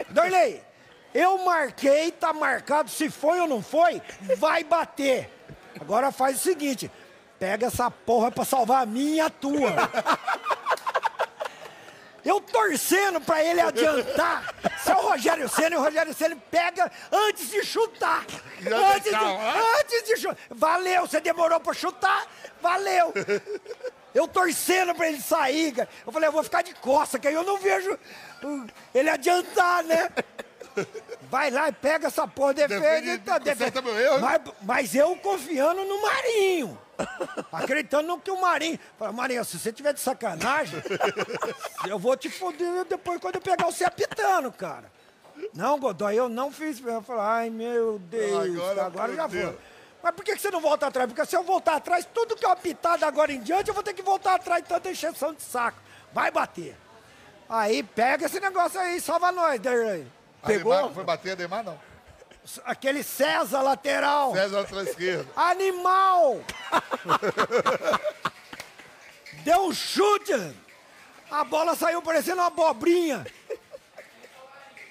Dorley, eu marquei, tá marcado, se foi ou não foi, vai bater. Agora faz o seguinte, pega essa porra pra salvar a minha e a tua. Eu torcendo pra ele adiantar. Se é o Rogério Senna, e o Rogério Senna pega antes de chutar. Já Antes de, antes de chutar. Valeu, você demorou pra chutar, valeu. Eu torcendo pra ele sair, cara. Eu falei, eu vou ficar de costa, que aí eu não vejo uh, ele adiantar, né? Vai lá e pega essa porra, defende. Defende, tá, meu erro. Mas, mas eu confiando no Marinho. Acreditando no que o Marinho. Falei, Marinho, se você tiver de sacanagem, eu vou te foder depois quando eu pegar você apitando, cara. Não, Godoy, eu não fiz. Eu falei, ai meu Deus, Agora agora, já foi. Mas por que você não volta atrás? Porque se eu voltar atrás, tudo que eu apitar da agora em diante, eu vou ter que voltar atrás de tanta encheção de saco. Vai bater. Aí pega esse negócio aí, salva nós, Derley. Pegou? Ademar, foi bater Ademar, não. Aquele César lateral. César atrás esquerda. Animal! Deu um chute! A bola saiu parecendo uma abobrinha.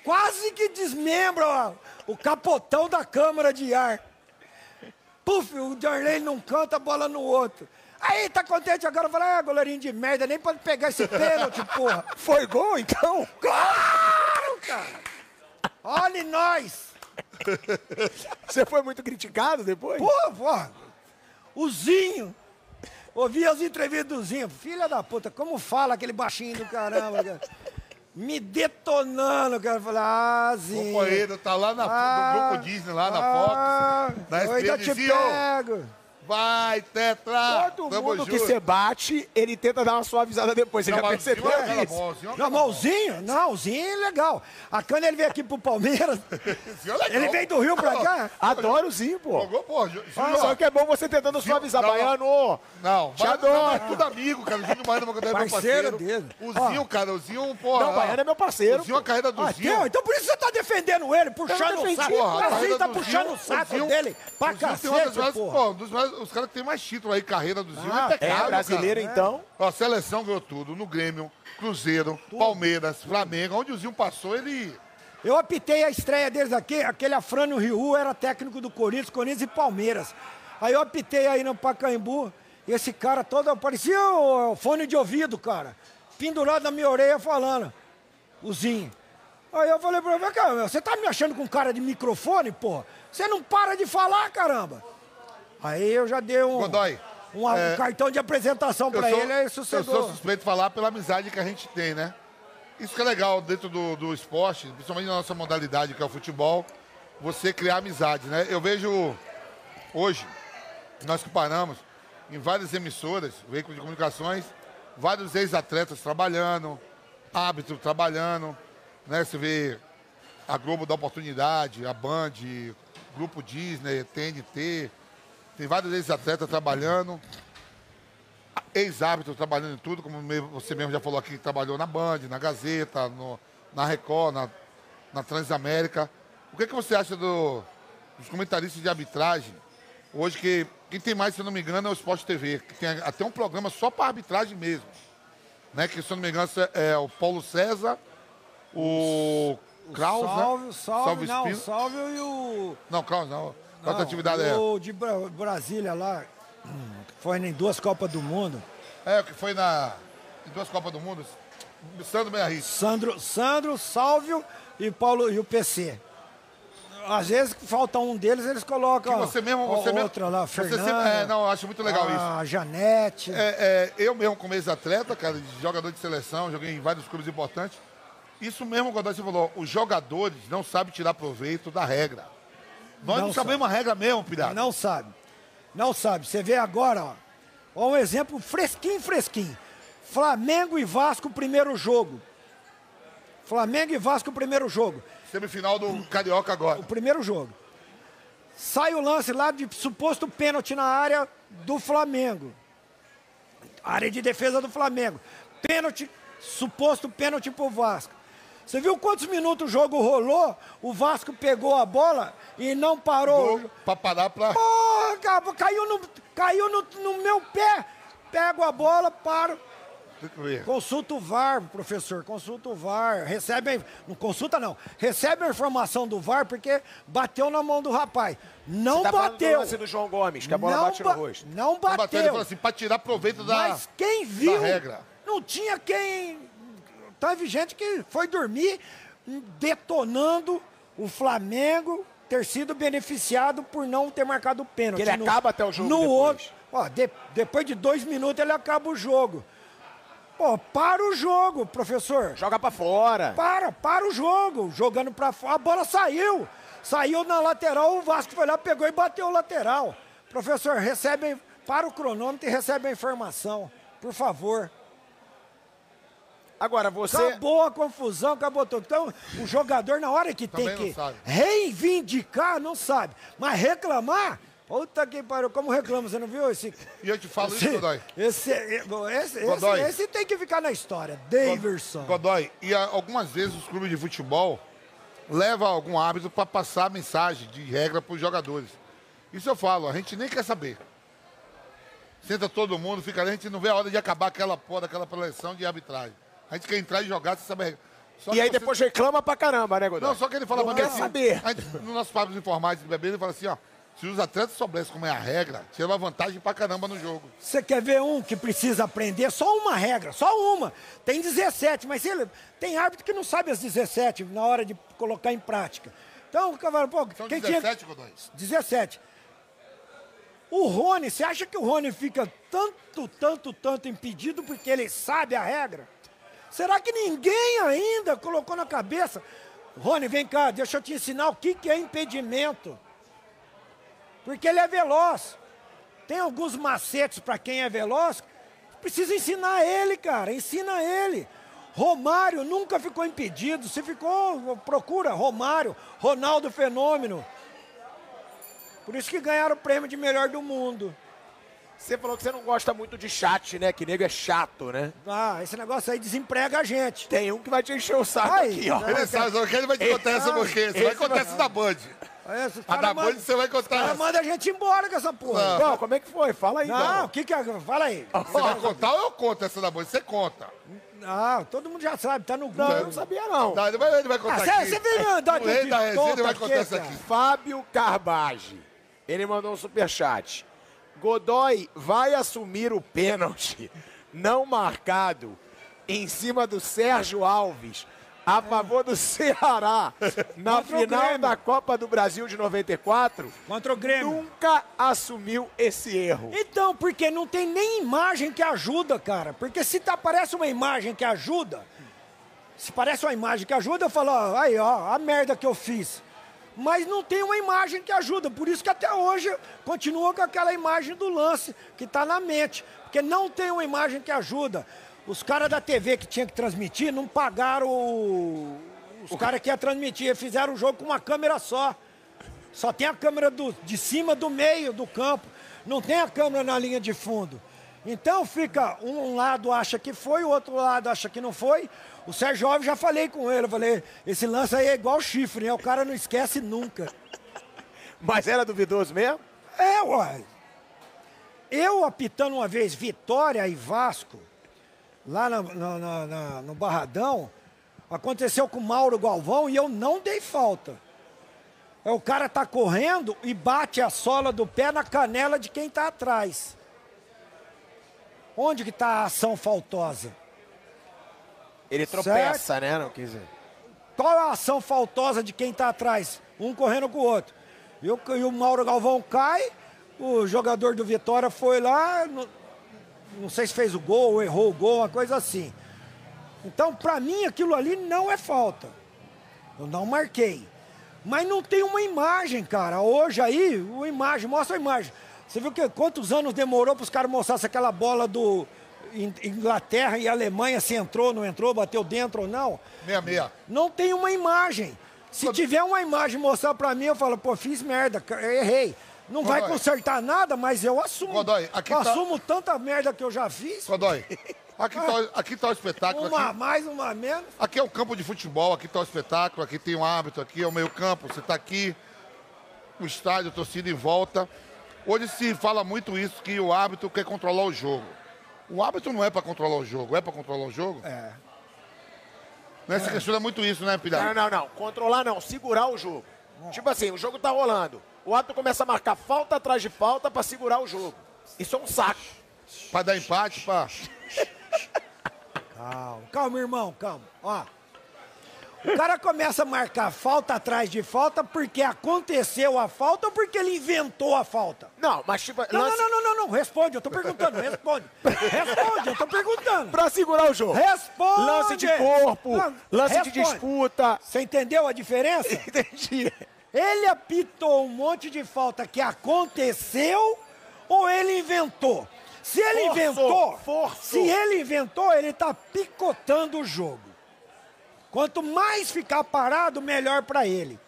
Quase que desmembra ó, o capotão da câmara de ar. Puf, o Darley num canto, a bola no outro. Aí, tá contente agora? Fala, ah, goleirinho de merda, nem pode pegar esse pênalti, porra. Foi gol, então? Claro, cara! Olha nós! Você foi muito criticado depois? Porra, porra! O Zinho! Ouvi as entrevistas do Zinho. Filha da puta, como fala aquele baixinho do caramba, cara. Me detonando, cara. Falei, ah, O Zinho. companheiro tá lá na, Ah, no grupo Disney, lá na ah, Fox. Na eu ainda te "Ô, pego. Vai, Tetra! Todo tamo mundo que junto." você bate, ele tenta dar uma suavizada depois. Você Não, já percebeu é isso? é Não, não, o Zinho é legal. A quando ele veio aqui pro Palmeiras, é ele veio do Rio pra cá. Adoro o Zinho, pô. Jogou, pô. Zinho, Ah, só que é bom você tentando suavizar. não, não. Baiano, Não, Te adoro. não, é tudo amigo, cara. O Zinho Baiano é meu Parceiro dele. O. Zinho, cara, o Zinho, porra. Não, o Baiano é meu parceiro, O Zinho, a carreira do Ah, Zinho. então por isso você tá defendendo ele, puxando o saco. O Zinho tá do puxando o saco dele pra cacete, pô, um dos os caras que tem mais título aí, carreira do Zinho Ah, é impecável, é brasileiro, cara. então. A seleção ganhou tudo, no Grêmio, Cruzeiro, Palmeiras, Flamengo, onde o Zinho passou, ele... Eu apitei a estreia deles aqui, aquele Afrânio Riu era técnico do Corinthians, Corinthians e Palmeiras. Aí eu apitei aí no Pacaembu, e esse cara todo, parecia o fone de ouvido, cara, pendurado na minha orelha falando, o Zinho. Aí eu falei pra ele, cara, você tá me achando com cara de microfone, pô? Você não para de falar, caramba. Aí eu já dei um, Godoy, um, é, um cartão de apresentação Eu sou, ele, aí eu sossegou. sou suspeito de falar pela amizade que a gente tem, né? Isso que é legal dentro do, do esporte, principalmente na nossa modalidade, que é o futebol, você criar amizade, né? Eu vejo hoje, nós que paramos, em várias emissoras, veículos de comunicações, vários ex-atletas trabalhando, árbitro trabalhando, né? Você vê a Globo da Oportunidade, a Band, Grupo Disney, TNT, tem vários ex-atletas trabalhando ex-árbitro trabalhando em tudo, como você mesmo já falou aqui, que trabalhou na Band, na Gazeta, no- na Record, na, na Transamérica. O que, que você acha do- dos comentaristas de arbitragem? Hoje que quem tem mais, se eu não me engano, é o Sport TV, que tem até um programa só para arbitragem mesmo. Né? Que, se eu não me engano, é o Paulo César, o Kraus, salve, né? salve, não, Espino. salve e o... Não, Kraus não. Qual Não, atividade é? O de Bra- Brasília lá, foi em duas Copas do Mundo. É, o que foi na, em duas Copas do Mundo. Sandro Meirahit. Sandro, Sandro, Sálvio e Paulo e o PC. Às vezes falta um deles, eles colocam Que você mesmo, a você mesmo. outra lá, você Fernanda, sempre- é, não, eu acho muito legal isso. a Janete. É, é, eu mesmo, como ex-atleta, cara, de jogador de seleção, joguei em vários clubes importantes. Isso mesmo, quando você falou, os jogadores não sabem tirar proveito da regra. Nós não, Não sabemos a regra mesmo, pirata. Não sabe. Não sabe. Você vê agora, ó. Ó um exemplo fresquinho, fresquinho. Flamengo e Vasco, primeiro jogo. Flamengo e Vasco, primeiro jogo. Semifinal do Carioca agora. O primeiro jogo. Sai o lance lá de suposto pênalti na área do Flamengo. Área de defesa do Flamengo. Pênalti, suposto pênalti pro Vasco. Você viu quantos minutos o jogo rolou? O Vasco pegou a bola e não parou. Gol Pra parar pra. Porra, cara, caiu, no, caiu no, no meu pé. Pego a bola, paro. Consulta o VAR, professor, consulta o VAR. Recebe, a- não consulta não, recebe a informação do VAR porque bateu na mão do rapaz. Não Tá falando do bateu. lance do João Gomes, que a bola não bate no rosto. Não Não bateu, ele bateu. falou assim, pra tirar proveito da. Mas quem viu, regra. não tinha quem... Teve gente que foi dormir detonando o Flamengo ter sido beneficiado por não ter marcado o pênalti. Ele acaba até o jogo No depois. outro, ó, de- depois de dois minutos ele acaba o jogo. Pô, para o jogo, professor. Joga pra fora. Para, para o jogo. Jogando pra fora. A bola saiu. Saiu na lateral, o Vasco foi lá, pegou e bateu o lateral. Professor, recebe, para o cronômetro e recebe a informação. Por favor. Agora, você... Acabou a confusão, acabou tudo. Então, o jogador, na hora que Também tem que sabe. reivindicar, não sabe. Mas reclamar, puta que pariu. Como reclama, você não viu esse... E eu te falo isso, esse, Godoy. esse, esse, esse, Godoy. esse tem que ficar na história. Daverson. Godoy, e a- algumas vezes os clubes de futebol levam algum árbitro para passar mensagem de regra para os jogadores. Isso eu falo, a gente nem quer saber. Senta todo mundo, fica ali, a gente não vê a hora de acabar aquela porra daquela preleção de arbitragem. A gente quer entrar e jogar sem saber a regra. Só E aí você- depois reclama pra caramba, né, Godoy? Não, só que ele fala Não quer assim, saber. gente, nos nossos papos informais de bebê, ele fala assim, ó, Se os atletas soubessem como é a regra, tinha uma vantagem pra caramba no jogo. Você quer ver um que precisa aprender? Só uma regra, só uma. Tem 17, mas ele, tem árbitro que não sabe as 17 na hora de colocar em prática. Então, o cavalo, pô, São quem 17, tinha... Godoy? 17. O Rony, você acha que o Rony fica tanto, tanto, tanto impedido porque ele sabe a regra? Será que ninguém ainda colocou na cabeça? Rony, vem cá, deixa eu te ensinar o que, que é impedimento. Porque ele é veloz. Tem alguns macetes para quem é veloz. Precisa ensinar ele, cara. Ensina ele. Romário nunca ficou impedido. Se ficou, procura Romário, Ronaldo Fenômeno. Por isso que ganharam o prêmio de melhor do mundo. Você falou que você não gosta muito de chat, né? Que nego é chato, né? Ah, esse negócio aí desemprega a gente. Tem um que vai te encher o saco Aí, aqui, ó. não. Ele sabe, só que ele vai te contar essa porque Você vai contar essa da Band. Esse A da manda- Band você vai contar essa. manda a gente embora com essa porra. Não, como é que foi? Fala aí, Não, o que que é? Fala aí. Você vai contar ou eu conto essa da Band? Você conta. Ah, todo mundo já sabe, tá no Não, eu não sabia não. Tá, ele, vai, ele vai contar Ah, cê- aqui. cê vem andar de resenha ele vai contar cara. aqui. Fábio Carbage. Ele mandou um superchat. Godoy vai assumir o pênalti não marcado em cima do Sérgio Alves a favor do Ceará na Contra final da Copa do Brasil de 94. Contra o Grêmio. Nunca assumiu esse erro. Então, porque não tem nem imagem que ajuda, cara. Porque se tá, aparece uma imagem que ajuda, se parece uma imagem que ajuda, eu falo, ó, aí, ó, a merda que eu fiz. Mas não tem uma imagem que ajuda, por isso que até hoje continua com aquela imagem do lance que tá na mente. Porque não tem uma imagem que ajuda. Os caras da TV que tinha que transmitir não pagaram o- os caras que iam transmitir, fizeram o jogo com uma câmera só. Só tem a câmera do- de cima do meio do campo. Não tem a câmera na linha de fundo. Então fica, um lado acha que foi, o outro lado acha que não foi. O Sérgio Alves, já falei com ele, eu falei, esse lance aí é igual chifre, né? O cara não esquece nunca. Mas era duvidoso mesmo? É, uai. Eu apitando uma vez Vitória e Vasco, lá na- na- na- no Barradão, aconteceu com o Mauro Galvão e eu não dei falta. É, o cara tá correndo e bate a sola do pé na canela de quem tá atrás. Onde que tá a ação faltosa? Ele tropeça, né? Não quis dizer. Qual é a ação faltosa de quem está atrás? Um correndo com o outro. E o, e o Mauro Galvão cai, o jogador do Vitória foi lá, não, não sei se fez o gol ou errou o gol, uma coisa assim. Então, para mim, aquilo ali não é falta. Eu não marquei. Mas não tem uma imagem, cara. Hoje aí, uma imagem, mostra a imagem. Você viu que quantos anos demorou para os caras mostrassem aquela bola do Inglaterra e Alemanha, se entrou, não entrou, bateu dentro ou não? Meia, meia. Não tem uma imagem. Se tiver uma imagem mostrar pra mim, eu falo, pô, fiz merda, errei. Não vai Godoy. consertar nada, mas eu assumo. Godoy, aqui eu tá- assumo tanta merda que eu já fiz. Godoy, aqui tá, aqui tá o espetáculo. Uma Aqui, mais, uma menos. aqui é um campo de futebol, aqui tá o espetáculo, aqui tem um árbitro, aqui é o meio campo, você tá aqui, o estádio, a torcida em volta. Hoje se fala muito isso, que o árbitro quer controlar o jogo. O árbitro não é para controlar o jogo, é para controlar o jogo? É. Né? Se questiona muito isso, né, Não, Pilhar? não, não. Controlar não, segurar o jogo. Tipo assim, o jogo tá rolando. O árbitro começa a marcar falta atrás de falta pra segurar o jogo. Isso é um saco. Para dar empate, pá. Calma, calma, irmão, calma. Ó. O cara começa a marcar falta atrás de falta porque aconteceu a falta ou porque ele inventou a falta? Não, mas tipo, Não, lance não, não, não, não, não. Responde, eu tô perguntando, responde. Responde, eu tô perguntando. pra segurar o jogo. Responde! Lance de corpo, Não, lance de responde. disputa. Você entendeu a diferença? Entendi. Ele apitou um monte de falta que aconteceu ou ele inventou? Se ele Forçou, inventou, forçou. se ele inventou, ele tá picotando o jogo. Quanto mais ficar parado, melhor para ele.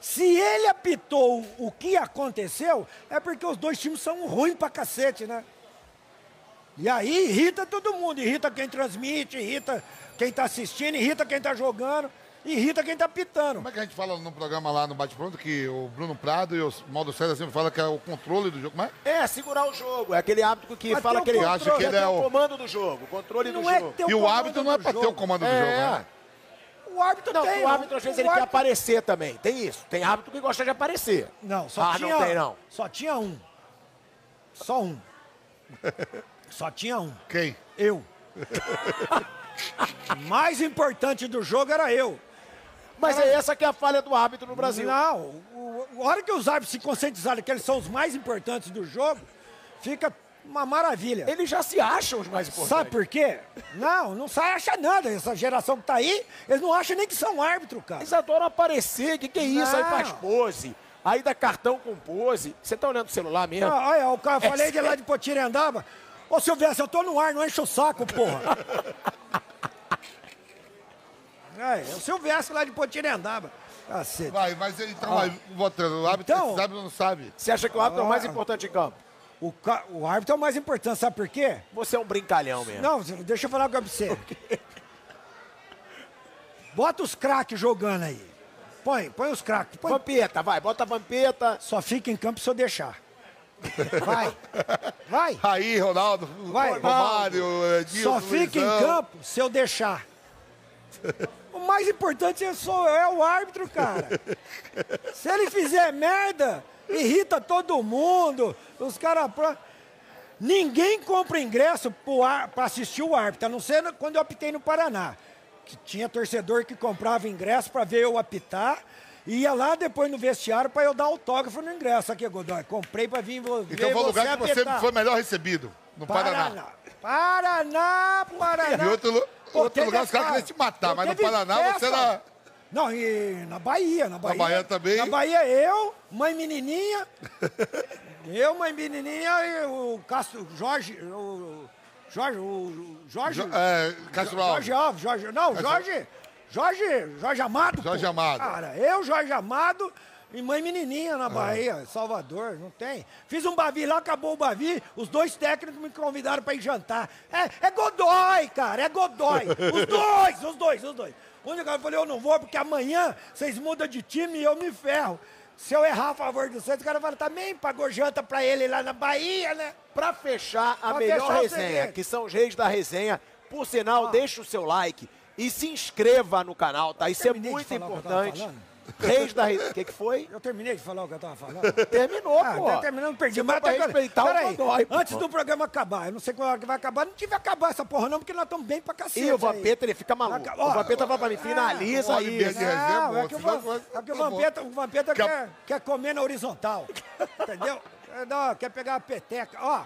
Se ele apitou o que aconteceu, é porque os dois times são ruins pra cacete, né? E aí irrita todo mundo, irrita quem transmite, irrita quem tá assistindo, irrita quem tá jogando, irrita quem tá pitando. Como é que a gente fala no programa lá no Bate Pronto que o Bruno Prado e o Maldo César sempre falam que é o controle do jogo? Como é? É, segurar o jogo. É aquele árbitro que Mas fala tem que o ele controle, que ele é o o- comando do jogo, o controle do Não é jogo. ter o E o comando árbitro não é do para ter o jogo. comando do É. jogo, né? O árbitro Não, tem. o árbitro às vezes ele quer árbitro- aparecer também. Tem isso. Tem árbitro que gosta de aparecer. Não, só ah, tinha. não tem não. Só tinha um. Só um. Só tinha um. Quem? Eu. Mais importante do jogo era eu. Mas é essa que é a falha do árbitro no Brasil. Não, a hora que os árbitros se conscientizarem que eles são os mais importantes do jogo, fica uma maravilha. Eles já se acham os mais importantes. Sabe por quê? Não, não sai acha nada. Essa geração que tá aí, eles não acham nem que são árbitro, cara. Eles adoram aparecer. O que, que é isso? Aí Não. faz pose. Aí dá cartão com pose. Você tá olhando o celular mesmo? Ah, olha, o cara, eu É falei de lá de Potirendaba. Ô, Silvestre, eu tô no ar, não enche o saco, porra. É, é o Silvestre lá de Potirendaba. Cacete. Vai, mas então vai votando. O árbitro Então- sabe ou não sabe? Você acha que o árbitro é o mais Ah. importante em campo? O, ca- o árbitro é o mais importante, sabe por quê? Você é um brincalhão mesmo. Não, deixa eu falar com você. Bota os craques jogando aí. Põe, põe os craques. Põe. Vampeta, vai, bota a vampeta. Só fica em campo se eu deixar. Vai. Vai. Aí, Ronaldo, Vai. Romário, Edilson, Só fica em Luizão. campo se eu deixar. O mais importante é, só, é o árbitro, cara. Se ele fizer merda, irrita todo mundo. Os caras. Ninguém compra ingresso pra assistir o árbitro, a não ser quando eu apitei no Paraná. Que tinha torcedor que comprava ingresso pra ver eu apitar. E ia lá depois no vestiário pra eu dar autógrafo no ingresso. Aqui, Godoy, comprei pra vir vo- ver Então foi o lugar que você apitar. foi melhor recebido, no Paraná. Paraná, Paraná. Outro, lu- Pô, outro teve lugar os caras essa- queriam te matar, mas no Paraná festa. você era... Não, e na Bahia, na Bahia. Bahia também? Na Bahia eu, mãe menininha. eu, mãe menininha e o Castro, Jorge, o Jorge, o Jorge, Jo- é, Castro Alves. Jorge Alves, Jorge, não, Jorge, Jorge, Jorge Amado. Jorge pô. Amado. Cara, eu, Jorge Amado e mãe menininha na Bahia, Salvador, não tem. Fiz um Bavi lá, acabou o Bavi, os dois técnicos me convidaram pra ir jantar. É, é Godoy, cara, é Godoy. Os dois, os dois, os dois. O único cara eu falei, eu não vou, porque amanhã vocês mudam de time e eu me ferro. Se eu errar a favor do Santos, o cara fala, também pagou janta pra ele lá na Bahia, né? Pra fechar a Pra melhor fechar resenha, que são os reis da resenha. Por sinal, deixa o seu like e se inscreva no canal, tá? Isso é muito importante. Reis da. O que, que foi? Eu terminei de falar o que eu tava falando. Terminou, Ah, pô. tá terminando, perdi. Você Mas pra até respeitar o Peraí, Godoy, pô. antes do programa acabar, eu não sei qual hora que vai acabar, não tive acabar essa porra não, porque nós estamos bem pra cacete. E o aí. Vampeta, ele fica maluco. O ó, Vampeta fala pra mim, finaliza aí. É Não, é que o, vai- é que o tá. Vampeta, o Vampeta Que a- quer, quer comer na horizontal. entendeu? É, não, quer pegar a peteca. Ó,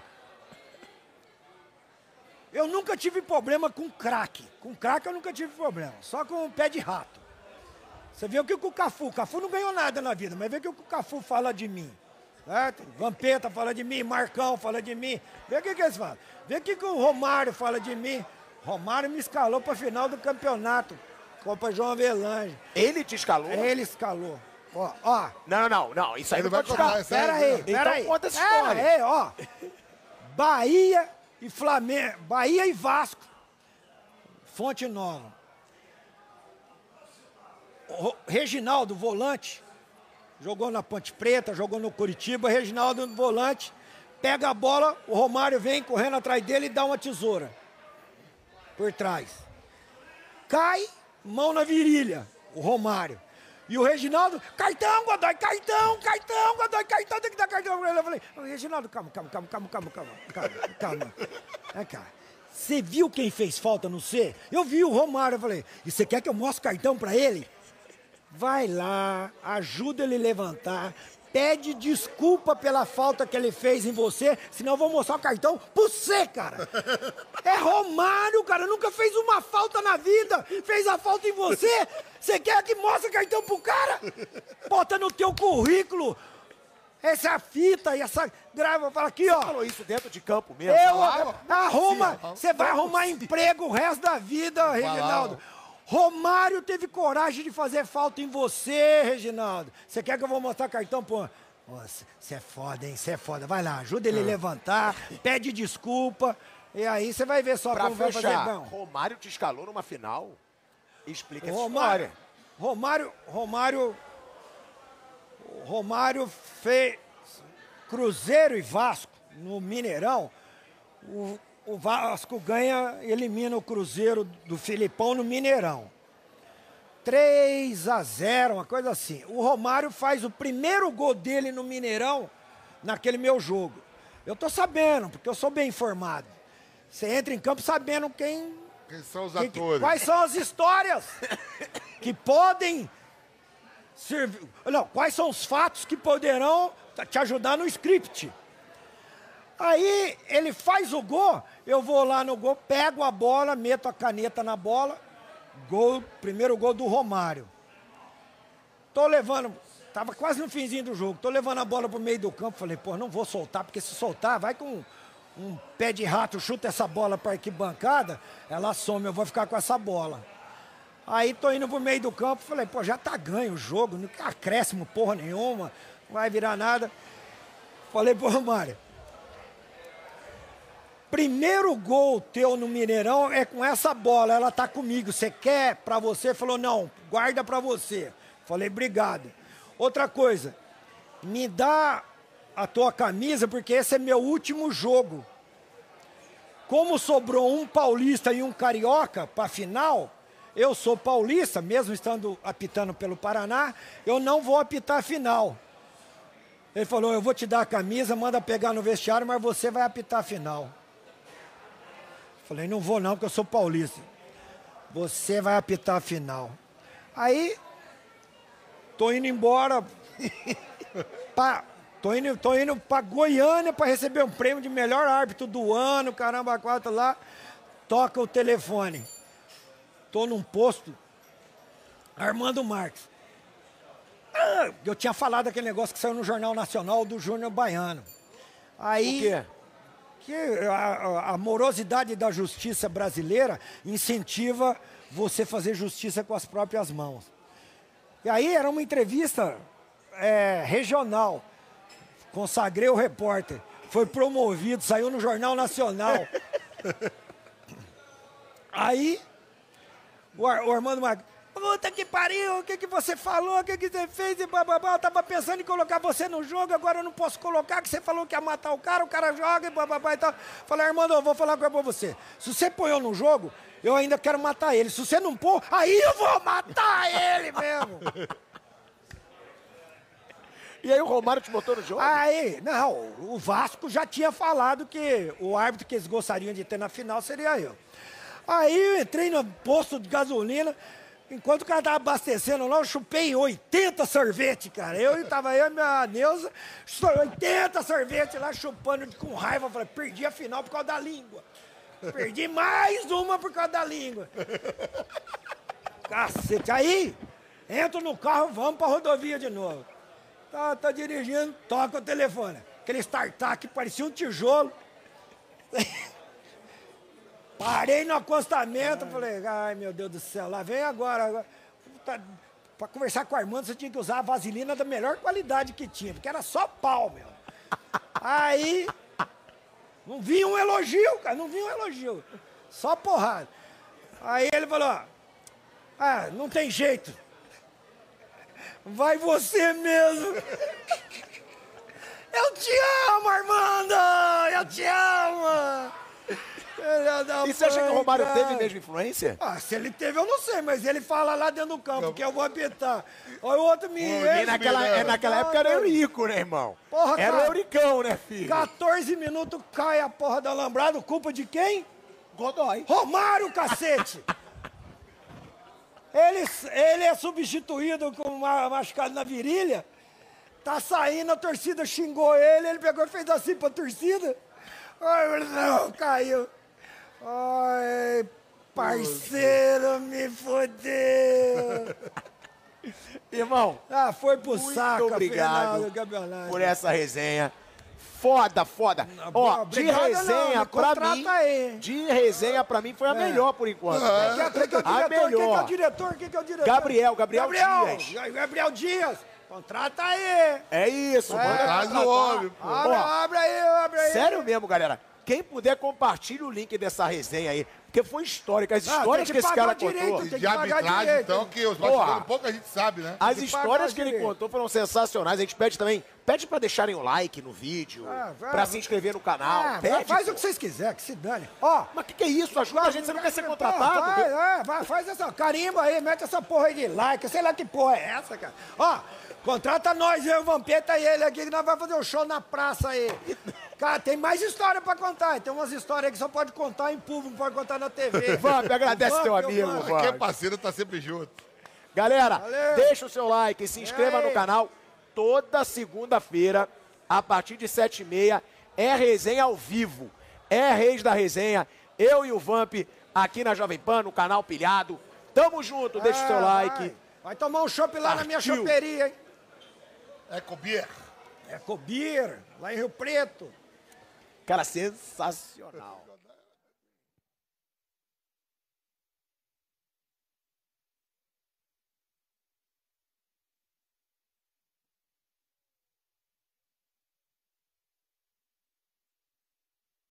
eu nunca tive problema com craque. Com craque eu nunca tive problema. Só com o pé de rato. Você vê o que o Cafu, o Cafu não ganhou nada na vida, mas vê o que o Cafu fala de mim. Certo? Vampeta fala de mim, Marcão fala de mim. Vê o que, que eles falam. Vê o que, que o Romário fala de mim. Romário me escalou pra final do campeonato. Copa João Avelange. Ele te escalou? Ele escalou. Ó, ó. Não, não, não. Isso aí Ele não vai contar Pera aí, Então pera aí. conta essa Pera história. aí, ó. Bahia e Flamengo. Bahia e Vasco. Fonte Nova. Reginaldo, volante, jogou na Ponte Preta, jogou no Curitiba. Reginaldo, volante, pega a bola, o Romário vem correndo atrás dele e dá uma tesoura por trás. Cai, mão na virilha, o Romário. E o Reginaldo, cartão, Godoy, cartão, cartão, Godoy, cartão, tem que dar cartão. Eu falei, "Ô, Reginaldo, calma, calma, calma, calma, calma, calma, calma, calma. É, cara, você viu quem fez falta no C? Eu vi o Romário, eu falei, e você quer que eu mostre cartão pra ele? Vai lá, ajuda ele a levantar, pede desculpa pela falta que ele fez em você, senão eu vou mostrar o cartão pro você, cara. É Romário, cara, nunca fez uma falta na vida, fez a falta em você. Você quer que mostre o cartão pro cara? Bota no teu currículo essa fita e essa grava, fala aqui, ó. Falou isso dentro de campo mesmo. Eu Falava? arruma, você vai arrumar emprego o resto da vida, Reginaldo. Romário teve coragem de fazer falta em você, Reginaldo. Você quer que eu vou mostrar cartão, pô? Você é foda, hein? Você é foda. Vai lá, ajuda ele a levantar, pede desculpa. E aí você vai ver só Pra como vai fazer fechar, bom. Romário te escalou numa final? Explica essa Romário, história. Romário, Romário, Romário fez Cruzeiro e Vasco no Mineirão. O, o Vasco ganha, elimina o Cruzeiro do Filipão no Mineirão. 3 a 0 uma coisa assim. O Romário faz o primeiro gol dele no Mineirão, naquele meu jogo. Eu tô sabendo, porque eu sou bem informado. Você entra em campo sabendo quem. Quem são os atores? quais são as histórias que podem servir. Não, quais são os fatos que poderão te ajudar no script. Aí ele faz o gol, eu vou lá no gol, pego a bola, meto a caneta na bola, gol, primeiro gol do Romário. Tô levando, tava quase no finzinho do jogo, tô levando a bola pro meio do campo, falei, pô, não vou soltar, porque se soltar, vai com um pé de rato, chuta essa bola para arquibancada, ela some, eu vou ficar com essa bola. Aí tô indo pro meio do campo, falei, pô, já tá ganho o jogo, não acréscimo porra nenhuma, não vai virar nada. Falei pro Romário, primeiro gol teu no Mineirão é com essa bola, ela tá comigo, você quer pra você? Falou, não, guarda pra você. Falei, obrigado. Outra coisa, me dá a tua camisa, porque esse é meu último jogo. Como sobrou um paulista e um carioca para final, eu sou paulista, mesmo estando apitando pelo Paraná, eu não vou apitar a final. Ele falou: Eu vou te dar a camisa, manda pegar no vestiário, mas você vai apitar a final. Falei: Não vou, não, porque eu sou paulista. Você vai apitar a final. Aí, tô indo embora. pra, tô indo, tô indo pra Goiânia para receber um prêmio de melhor árbitro do ano, caramba, quatro lá. Toca o telefone. Tô num posto. Armando Marques. Ah, Eu tinha falado aquele negócio que saiu no Jornal Nacional do Júnior Baiano. Aí. O quê? Que a, a- morosidade da justiça brasileira incentiva você fazer justiça com as próprias mãos. E aí era uma entrevista é, regional. Consagrei o repórter. Foi promovido, saiu no Jornal Nacional. Aí, o, Ar- o Armando Marques, puta que pariu, o que, que você falou, o que, que você fez e bababá, eu tava pensando em colocar você no jogo, agora eu não posso colocar, que você falou que ia matar o cara, o cara joga e bababá e tal. Falei, Armando, eu vou falar pra você. Se você põe eu no jogo, eu ainda quero matar ele. Se você não pôr, aí eu vou matar ele mesmo. E aí o Romário te botou no jogo? Aí, não, o Vasco já tinha falado que o árbitro que eles gostariam de ter na final seria eu. Aí eu entrei no posto de gasolina, enquanto o cara tava abastecendo lá, eu chupei 80 sorvete, cara. Eu tava eu e minha Neuza, 80 sorvete lá, chupando com raiva. Eu Falei, perdi a final por causa da língua. Perdi mais uma por causa da língua. Cacete. Aí, entro no carro, vamos pra rodovia de novo. Tá, tá dirigindo, toca o telefone. Aquele startup que parecia um tijolo. Parei no acostamento, falei, ai meu Deus do céu, lá vem agora. Tá, pra conversar com o Armando, você tinha que usar a vaselina da melhor qualidade que tinha, porque era só pau, meu. Aí, não vinha um elogio, cara, não vinha um elogio. Só porrada. Aí ele falou, ah, não tem jeito. Vai você mesmo. Eu te amo, Armando! Eu te amo! Filha da E você acha que o Romário teve mesmo influência? Ah, se ele teve, eu não sei, mas ele fala lá dentro do campo que eu vou apitar. Olha o outro menino. E naquela, é, naquela época era Eurico, né, irmão? Porra, era o. Euricão, né, filho? 14 minutos cai a porra do alambrado, culpa de quem? Godoy. Romário, cacete! Ele, ele é substituído com uma machucado na virilha. Tá saindo, a torcida xingou ele, ele pegou e fez assim pra torcida. Ai, não, caiu. Ai, parceiro, me fodeu. Irmão, Ah, foi pro muito saco obrigado por essa resenha. Foda, foda. Ó, de não, resenha me pra mim, aí. de resenha pra mim foi a melhor por enquanto. Quem, quem que é o A diretor? Quem que é o melhor. diretor? Quem que é o diretor? Gabriel, Gabriel Gabriel Dias. Gabriel Dias. Contrata aí. É isso, mano. Traz o homem, pô. Abre, Ó, abre aí, abre aí. Sério mesmo, galera. Quem puder, compartilhe o link dessa resenha aí. Porque foi histórica. As Ah, histórias tem que que esse cara direito, contou. tem que De arbitragem, direito, então, que os bastidores pouco a gente sabe, né? As histórias que ele direito. contou foram sensacionais. A gente pede também, pede pra deixarem o like no vídeo, Ah, vai. pra se inscrever no canal. Ah, pede, faz pô. o que vocês quiserem, que se dane. Ó, Mas o que, que é isso? Ajuda a gente, você não quer ser Pô, contratado? Vai, é, vai, faz essa carimba aí, mete essa porra aí de like, sei lá que porra é essa, cara. Ó, contrata nós, eu, o Vampeta e ele aqui, que nós vamos fazer um show na praça aí. Cara, tem mais história pra contar. Tem umas histórias aí que só pode contar em público, não pode contar na TV. Vamp, agradece Vamp, teu eu amigo. Vamp. Quem é parceiro tá sempre junto. Galera, Valeu. deixa o seu like, se inscreva no canal. Toda segunda-feira, a partir de 7h30, é resenha ao vivo. É Reis da Resenha. Eu e o Vamp aqui na Jovem Pan, no canal Pilhado. Tamo junto, deixa o seu Ah, like. Vai, vai tomar um chopp lá na minha Partiu. choperia, hein? É Cobier. É Cobir, lá em Rio Preto. Cara, sensacional.